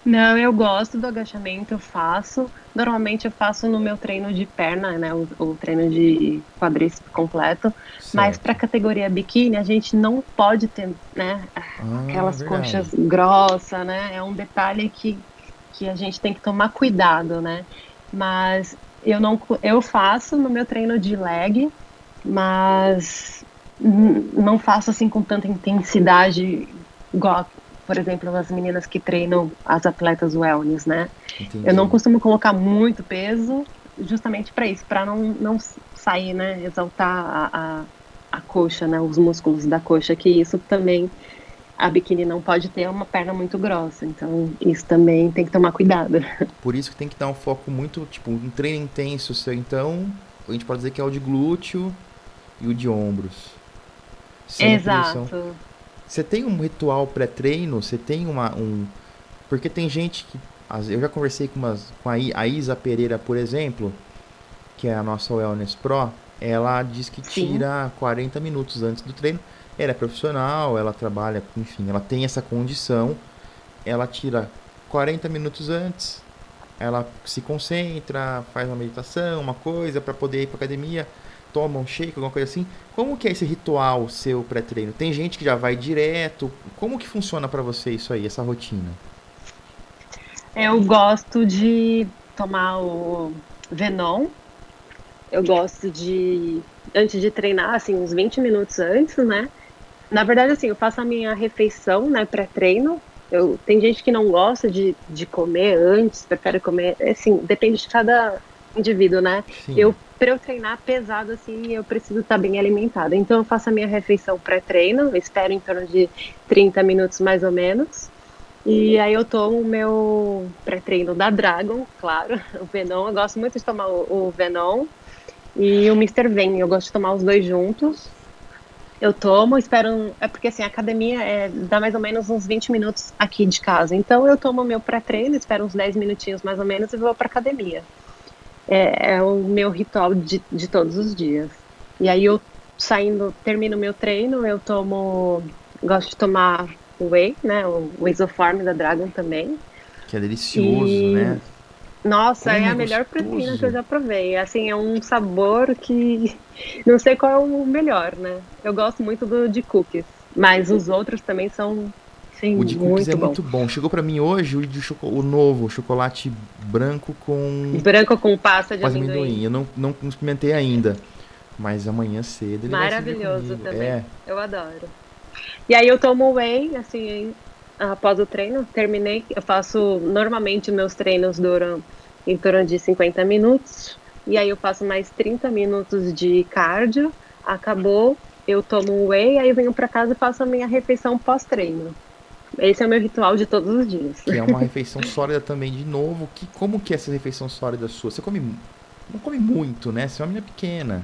Não, eu gosto do agachamento, eu faço. Normalmente eu faço no meu treino de perna, né? O, o treino de quadríceps completo. Certo. Mas para categoria biquíni, a gente não pode ter, né? Ah, aquelas verdade. conchas grossas, né? É um detalhe que, que a gente tem que tomar cuidado, né? Mas eu não eu faço no meu treino de leg, mas não faço assim com tanta intensidade igual por exemplo, as meninas que treinam as atletas wellness, né? Entendi. Eu não costumo colocar muito peso, justamente para isso, para não, não sair, né? Exaltar a, a, a, coxa, né? Os músculos da coxa, que isso também a biquíni não pode ter uma perna muito grossa, então isso também tem que tomar cuidado. Por isso que tem que dar um foco muito, tipo, um treino intenso seu, então a gente pode dizer que é o de glúteo e o de ombros. Sempre Exato. São você tem um ritual pré-treino? Você tem uma. Um... Porque tem gente que. Eu já conversei com, umas, com a Isa Pereira, por exemplo, que é a nossa Wellness Pro. Ela diz que tira Sim. 40 minutos antes do treino. Ela é profissional, ela trabalha, enfim, ela tem essa condição. Ela tira 40 minutos antes, ela se concentra, faz uma meditação, uma coisa para poder ir para academia, toma um shake, alguma coisa assim. Como que é esse ritual seu pré-treino? Tem gente que já vai direto. Como que funciona para você isso aí, essa rotina? Eu gosto de tomar o Venom. Eu gosto de antes de treinar, assim, uns 20 minutos antes, né? Na verdade, assim, eu faço a minha refeição, né, pré-treino. Eu, tem gente que não gosta de, de comer antes, prefere comer, assim, depende de cada indivíduo, né? Sim. Eu, para eu treinar pesado, assim, eu preciso estar bem alimentada. Então, eu faço a minha refeição pré-treino, espero em torno de 30 minutos mais ou menos. E aí eu tomo o meu pré-treino da Dragon, claro, o Venom. Eu gosto muito de tomar o, o Venom e o Mr. Ven. Eu gosto de tomar os dois juntos. Eu tomo, espero. É porque assim, a academia é, dá mais ou menos uns 20 minutos aqui de casa. Então eu tomo meu pré-treino, espero uns 10 minutinhos mais ou menos e vou pra academia. É, é o meu ritual de, de todos os dias. E aí eu saindo, termino meu treino, eu tomo. Gosto de tomar whey, né? O, o isoform da Dragon também. Que é delicioso, e... né? Nossa, Como é a melhor proteína que eu já provei. Assim, é um sabor que não sei qual é o melhor, né? Eu gosto muito do de cookies, mas os outros também são sim, o de cookies é bom. muito bom. Chegou para mim hoje o de o novo, chocolate branco com branco com pasta de amendoim. amendoim. Eu não não experimentei ainda, mas amanhã cedo ele Maravilhoso também. É. Eu adoro. E aí eu tomo whey, assim, após o treino, terminei, eu faço, normalmente meus treinos duram em torno de 50 minutos, e aí eu faço mais 30 minutos de cardio, acabou, eu tomo whey, aí eu venho para casa e faço a minha refeição pós-treino. Esse é o meu ritual de todos os dias. Que é uma refeição sólida também, de novo. Que, como que é essa refeição sólida sua? Você come, não come muito, né? Você é uma menina pequena.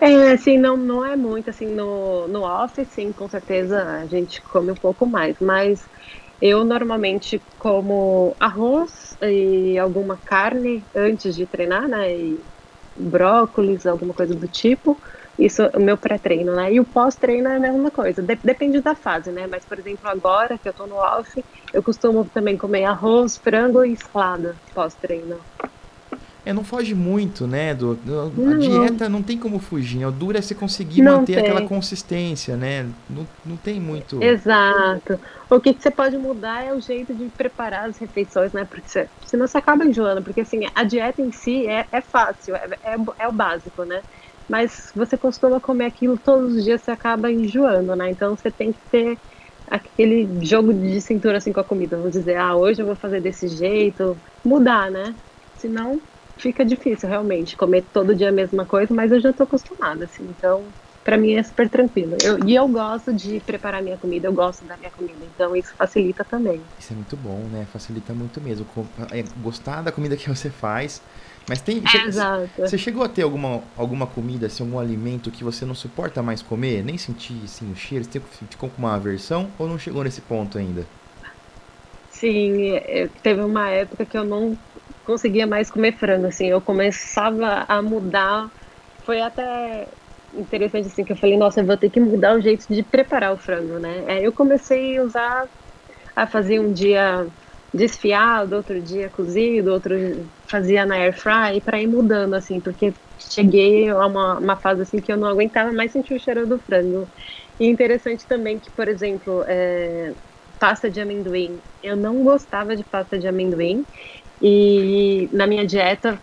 É, assim, não, não é muito, assim, no, no office, sim, com certeza a gente come um pouco mais, mas eu normalmente como arroz e alguma carne antes de treinar, né, e brócolis, alguma coisa do tipo, isso o meu pré-treino, né, e o pós-treino é a mesma coisa, de, depende da fase, né, mas, por exemplo, agora que eu tô no off, eu costumo também comer arroz, frango e salada pós-treino. É, não foge muito, né? Do, do a dieta não tem como fugir. Né? O duro é você conseguir não manter tem. aquela consistência, né? Não, não tem muito. Exato. O que você pode mudar é o jeito de preparar as refeições, né? Porque você, senão você acaba enjoando. Porque assim, a dieta em si é, é fácil, é, é, é o básico, né? Mas você costuma comer aquilo todos os dias, você acaba enjoando, né? Então você tem que ter aquele jogo de cintura assim com a comida. Vamos dizer, ah, hoje eu vou fazer desse jeito. Mudar, né? Senão fica difícil realmente comer todo dia a mesma coisa, mas eu já tô acostumada, assim, então para mim é super tranquilo. Eu, e eu gosto de preparar minha comida, eu gosto da minha comida, então isso facilita também. Isso é muito bom, né? Facilita muito mesmo. É, gostar da comida que você faz. Mas tem. É. Você chegou a ter alguma, alguma comida, assim, algum alimento que você não suporta mais comer? Nem sentir assim, o cheiro? Você ficou com uma aversão ou não chegou nesse ponto ainda? Sim, é, teve uma época que eu não conseguia mais comer frango, assim, eu começava a mudar, foi até interessante assim que eu falei, nossa, eu vou ter que mudar o jeito de preparar o frango, né? É, eu comecei a usar, a fazer um dia desfiado, outro dia cozido, outro fazia na air fry para ir mudando assim, porque cheguei a uma, uma fase assim que eu não aguentava mais sentir o cheiro do frango. E interessante também que, por exemplo, é, pasta de amendoim. Eu não gostava de pasta de amendoim e na minha dieta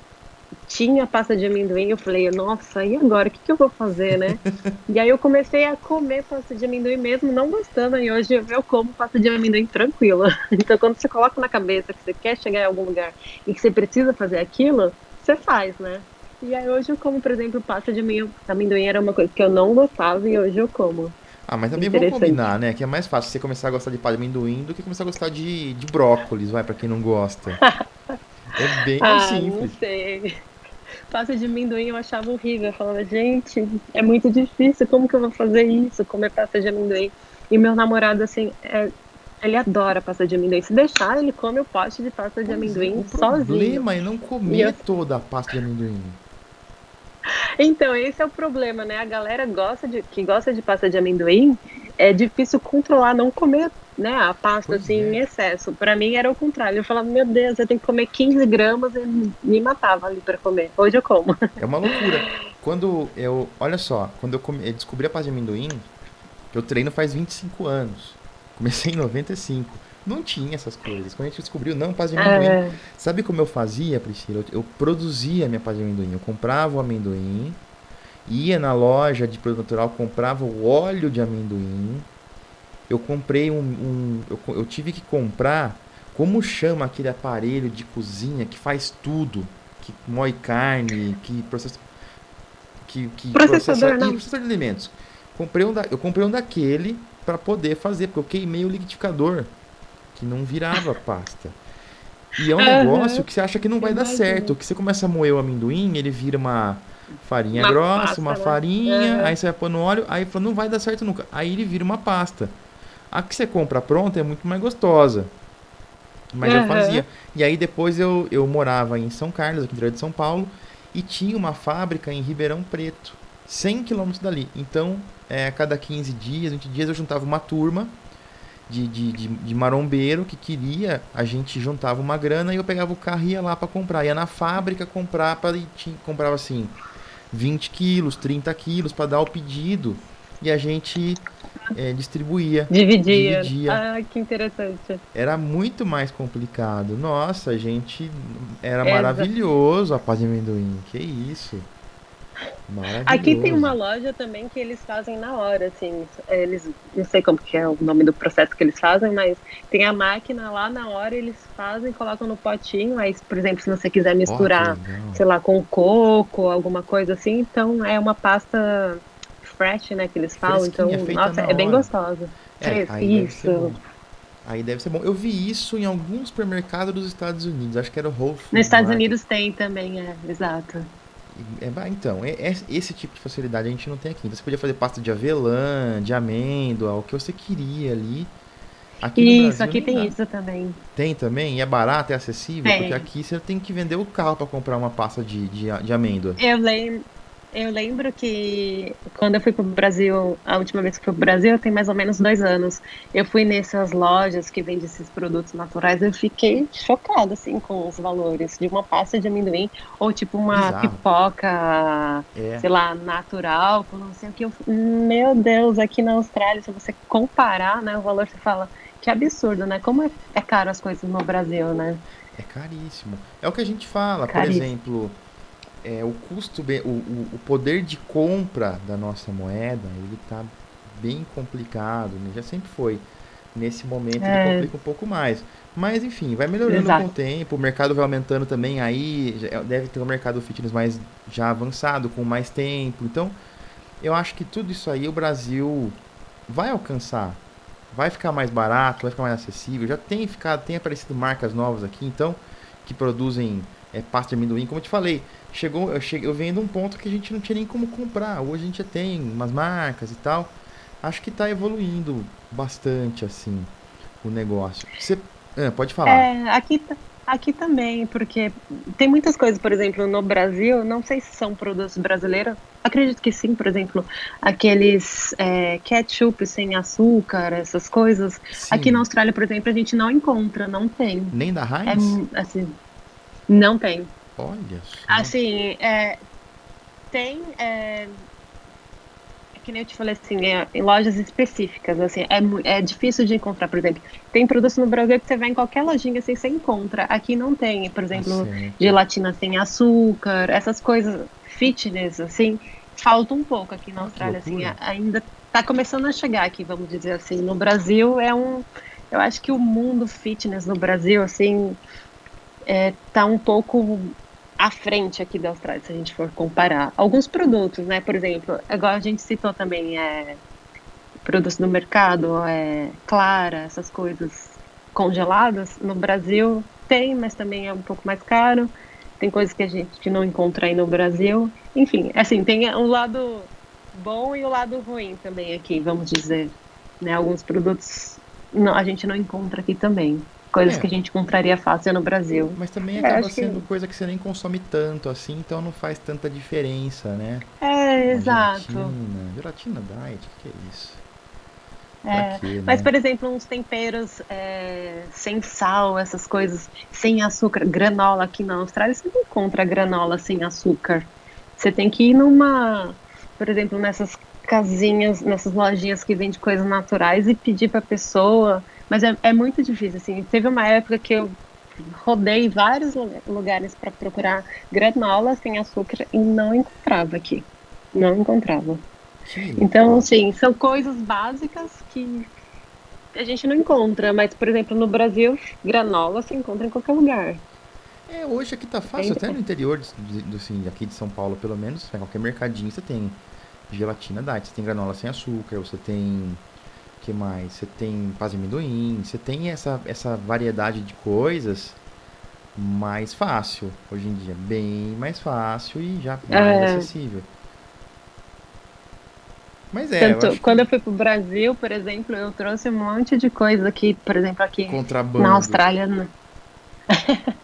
tinha pasta de amendoim. Eu falei, nossa, e agora? O que, que eu vou fazer, né? e aí eu comecei a comer pasta de amendoim mesmo, não gostando. E hoje eu como pasta de amendoim tranquila. então, quando você coloca na cabeça que você quer chegar em algum lugar e que você precisa fazer aquilo, você faz, né? E aí hoje eu como, por exemplo, pasta de amendoim. Amendoim era uma coisa que eu não gostava e hoje eu como. Ah, mas também vamos combinar, né? Que é mais fácil você começar a gostar de pasta de amendoim do que começar a gostar de, de brócolis, vai, pra quem não gosta. É bem ah, simples. Não sei. Pasta de amendoim eu achava horrível. Eu falava, gente, é muito difícil. Como que eu vou fazer isso? Comer pasta de amendoim. E meu namorado, assim, é, ele adora pasta de amendoim. Se deixar, ele come o pote de pasta de amendoim o sozinho. O problema é não comer eu... toda a pasta de amendoim. Então, esse é o problema, né? A galera gosta de, que gosta de pasta de amendoim é difícil controlar, não comer né, a pasta pois assim é. em excesso. Para mim era o contrário. Eu falava, meu Deus, você tem que comer 15 gramas e me matava ali para comer. Hoje eu como. É uma loucura. Quando eu, olha só, quando eu, come, eu descobri a pasta de amendoim, eu treino faz 25 anos. Comecei em 95. Não tinha essas coisas. Quando a gente descobriu, não, pasta de amendoim. É. Sabe como eu fazia, Priscila? Eu, eu produzia minha pasta de amendoim. Eu comprava o amendoim, ia na loja de produto natural, comprava o óleo de amendoim. Eu comprei um. um eu, eu, tive que comprar. Como chama aquele aparelho de cozinha que faz tudo? Que moe carne, que processa. Que, que processador, processa, processador de alimentos. Comprei um da, eu comprei um daquele para poder fazer, porque eu queimei o liquidificador, que não virava pasta. E é um uhum. negócio que você acha que não vai dar certo. Que você começa a moer o amendoim, ele vira uma farinha uma grossa, pasta, uma né? farinha, aí você vai pôr no óleo, aí fala, não vai dar certo nunca. Aí ele vira uma pasta. A que você compra pronta é muito mais gostosa. Mas uhum. eu fazia. E aí depois eu, eu morava em São Carlos, aqui no interior de São Paulo, e tinha uma fábrica em Ribeirão Preto, 100 quilômetros dali. Então, é, a cada 15 dias, 20 dias, eu juntava uma turma de, de, de, de, marombeiro que queria, a gente juntava uma grana e eu pegava o carro e ia lá para comprar. Ia na fábrica comprar, pra, e tinha, comprava assim, 20 quilos, 30 quilos para dar o pedido e a gente é, distribuía. Dividia. Dividia. Ah, que interessante. Era muito mais complicado. Nossa, gente. Era maravilhoso a paz de amendoim. Que isso. Aqui tem uma loja também que eles fazem na hora, assim, eles, não sei como que é o nome do processo que eles fazem, mas tem a máquina lá na hora, eles fazem, colocam no potinho, aí, por exemplo, se você quiser misturar, oh, sei lá, com coco, alguma coisa assim, então é uma pasta fresh, né, que eles falam, então, nossa, é bem gostosa. É, isso. Aí deve ser bom. Eu vi isso em alguns supermercados dos Estados Unidos, acho que era o Whole Foods. Nos Estados Unidos tem também, é, exato. É, então, é, é, esse tipo de facilidade a gente não tem aqui. Você podia fazer pasta de avelã, de amêndoa, o que você queria ali. Aqui isso, aqui tem dá. isso também. Tem também? E é barato, é acessível? Tem. Porque aqui você tem que vender o carro para comprar uma pasta de, de, de amêndoa. Eu lembro, eu lembro que quando eu fui para o Brasil, a última vez que fui para o Brasil, tem mais ou menos dois anos. Eu fui nessas lojas que vendem esses produtos naturais, eu fiquei chocada assim com os valores de uma pasta de amendoim ou tipo uma Exato. pipoca, é. sei lá, natural, com não sei o que. Eu, meu Deus, aqui na Austrália, se você comparar, né, o valor você fala que absurdo, né? Como é, é caro as coisas no Brasil, né? É caríssimo. É o que a gente fala, caríssimo. por exemplo é, o custo, o, o, poder de compra da nossa moeda, ele está bem complicado, né? já sempre foi. Nesse momento é. ele complica um pouco mais. Mas enfim, vai melhorando Exato. com o tempo, o mercado vai aumentando também, aí deve ter um mercado fitness mais já avançado, com mais tempo. Então, eu acho que tudo isso aí o Brasil vai alcançar. Vai ficar mais barato, vai ficar mais acessível. Já tem ficado, tem aparecido marcas novas aqui, então, que produzem é, pasta de amendoim, como eu te falei chegou, eu, cheguei, eu vendo um ponto que a gente não tinha nem como comprar. Hoje a gente já tem umas marcas e tal. Acho que está evoluindo bastante assim o negócio. Você é, pode falar. É, aqui, aqui também, porque tem muitas coisas, por exemplo, no Brasil, não sei se são produtos brasileiros, acredito que sim, por exemplo, aqueles é, ketchup sem açúcar, essas coisas. Sim. Aqui na Austrália, por exemplo, a gente não encontra, não tem. Nem da Heinz? É, assim, não tem. Olha só. Assim, é, tem. É, é, que nem eu te falei assim, é, em lojas específicas, assim, é, é difícil de encontrar, por exemplo. Tem produtos no Brasil que você vai em qualquer lojinha assim, você encontra. Aqui não tem, por exemplo, ah, gelatina sem açúcar, essas coisas fitness, assim, falta um pouco aqui na ah, Austrália, assim, ainda está começando a chegar aqui, vamos dizer assim. No Brasil é um. Eu acho que o mundo fitness no Brasil, assim, é, tá um pouco à frente aqui da Austrália, se a gente for comparar. Alguns produtos, né? Por exemplo, agora a gente citou também é, produtos no mercado, é, Clara, essas coisas congeladas. No Brasil tem, mas também é um pouco mais caro. Tem coisas que a gente não encontra aí no Brasil. Enfim, assim, tem um lado bom e o lado ruim também aqui, vamos dizer. Né? Alguns produtos não, a gente não encontra aqui também. Coisas é. que a gente encontraria fácil no Brasil. Mas também é, acaba sendo que... coisa que você nem consome tanto assim, então não faz tanta diferença, né? É, exato. Gelatina, gelatina diet, o que é isso? É, quê, né? Mas, por exemplo, uns temperos é, sem sal, essas coisas, sem açúcar, granola aqui na Austrália, você não encontra granola sem açúcar. Você tem que ir numa, por exemplo, nessas casinhas, nessas lojinhas que vendem coisas naturais e pedir para a pessoa. Mas é, é muito difícil, assim. Teve uma época que eu rodei vários lugares para procurar granola sem açúcar e não encontrava aqui. Não encontrava. Então, assim, são coisas básicas que a gente não encontra, mas, por exemplo, no Brasil, granola se encontra em qualquer lugar. É, hoje aqui tá fácil, até no interior de, de, assim, aqui de São Paulo, pelo menos, qualquer mercadinho você tem gelatina diet, você tem granola sem açúcar, você tem que mais? Você tem paz de amendoim, você tem essa, essa variedade de coisas mais fácil hoje em dia, bem mais fácil e já mais é. acessível. Mas é. Tanto, eu quando eu fui pro Brasil, por exemplo, eu trouxe um monte de coisa aqui, por exemplo, aqui na Austrália. Né?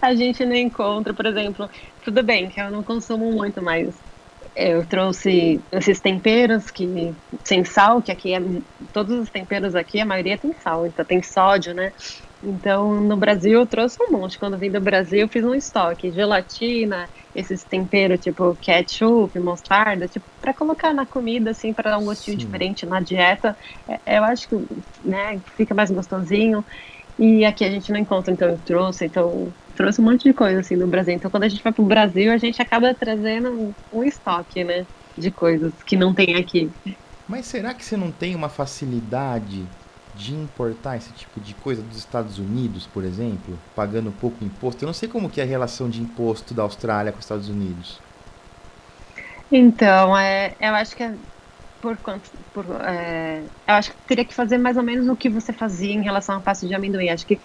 a gente não encontra, por exemplo, tudo bem que eu não consumo muito, mas eu trouxe esses temperos que sem sal, que aqui é todos os temperos aqui, a maioria tem sal, então tem sódio, né? Então, no Brasil eu trouxe um monte. Quando vim do Brasil, eu fiz um estoque, gelatina, esses temperos tipo ketchup, mostarda, tipo para colocar na comida assim para dar um gostinho Sim. diferente na dieta. É, eu acho que, né, fica mais gostosinho. E aqui a gente não encontra, então eu trouxe, então trouxe um monte de coisa assim no Brasil. Então quando a gente vai pro Brasil, a gente acaba trazendo um estoque, né, de coisas que não tem aqui. Mas será que você não tem uma facilidade de importar esse tipo de coisa dos Estados Unidos, por exemplo, pagando pouco imposto? Eu não sei como que é a relação de imposto da Austrália com os Estados Unidos. Então, é, eu acho que é por quanto, por, é, eu acho que teria que fazer mais ou menos o que você fazia em relação à pasta de amendoim. Acho que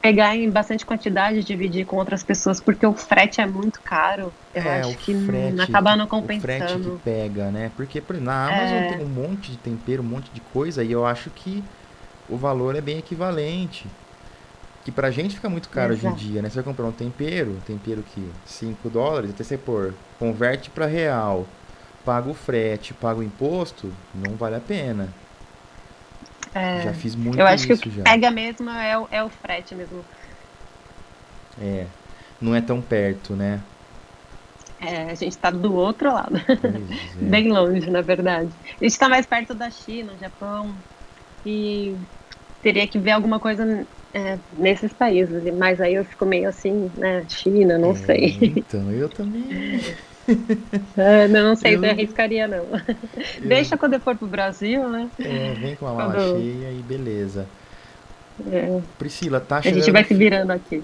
pegar em bastante quantidade e dividir com outras pessoas, porque o frete é muito caro. Eu é, acho que frete, acaba não compensando. O frete que pega, né? Porque na Amazon é... tem um monte de tempero, um monte de coisa, e eu acho que o valor é bem equivalente. Que pra gente fica muito caro Exato. hoje em dia, né? Você vai comprar um tempero, tempero que 5 dólares, até você pôr, converte para real, paga o frete, paga o imposto, não vale a pena. É, já fiz muito Eu acho que o que já. pega mesmo é o, é o frete mesmo. É, não é tão perto, né? É, a gente tá do outro lado. É. Bem longe, na verdade. A gente tá mais perto da China, Japão. E teria que ver alguma coisa é, nesses países. Mas aí eu fico meio assim, né? China, não é, sei. Então, eu também. é, não, sei eu... se arriscaria, não. Eu... Deixa quando eu for pro Brasil, né? É, vem com a mala quando... cheia e beleza. É. Priscila, tá chegando. A gente vai se virando aqui.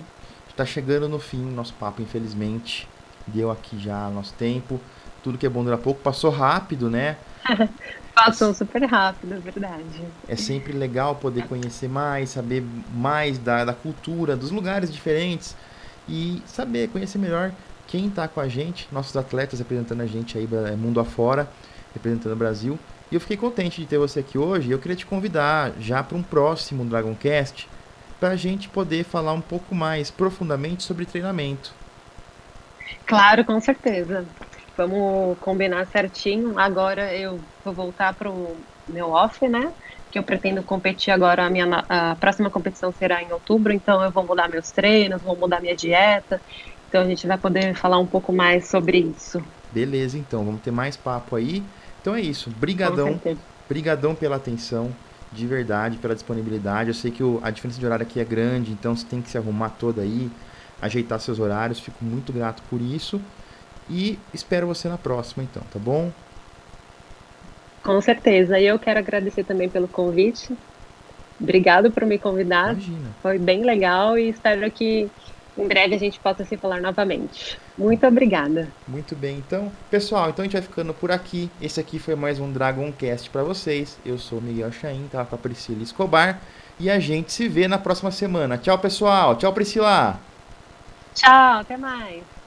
Tá chegando no fim nosso papo, infelizmente. Deu aqui já nosso tempo. Tudo que é bom dura pouco. Passou rápido, né? Passou super rápido, é verdade. É sempre legal poder conhecer mais, saber mais da, da cultura, dos lugares diferentes e saber, conhecer melhor quem está com a gente, nossos atletas representando a gente aí é, mundo afora, representando o Brasil. E eu fiquei contente de ter você aqui hoje. Eu queria te convidar já para um próximo Dragoncast para a gente poder falar um pouco mais profundamente sobre treinamento. Claro, com certeza. Vamos combinar certinho. Agora eu vou voltar para o meu off, né? Que eu pretendo competir agora. A minha a próxima competição será em outubro, então eu vou mudar meus treinos, vou mudar minha dieta. Então a gente vai poder falar um pouco mais sobre isso. Beleza, então vamos ter mais papo aí. Então é isso. Brigadão. Brigadão pela atenção, de verdade, pela disponibilidade. Eu sei que o, a diferença de horário aqui é grande, então você tem que se arrumar toda aí, ajeitar seus horários. Fico muito grato por isso. E espero você na próxima, então, tá bom? Com certeza. E eu quero agradecer também pelo convite. Obrigado por me convidar. Imagina. Foi bem legal e espero que em breve a gente possa se falar novamente. Muito obrigada. Muito bem, então, pessoal, então a gente vai ficando por aqui. Esse aqui foi mais um Dragoncast para vocês. Eu sou o Miguel Chain, tava com a Priscila Escobar e a gente se vê na próxima semana. Tchau, pessoal. Tchau, Priscila. Tchau, até mais.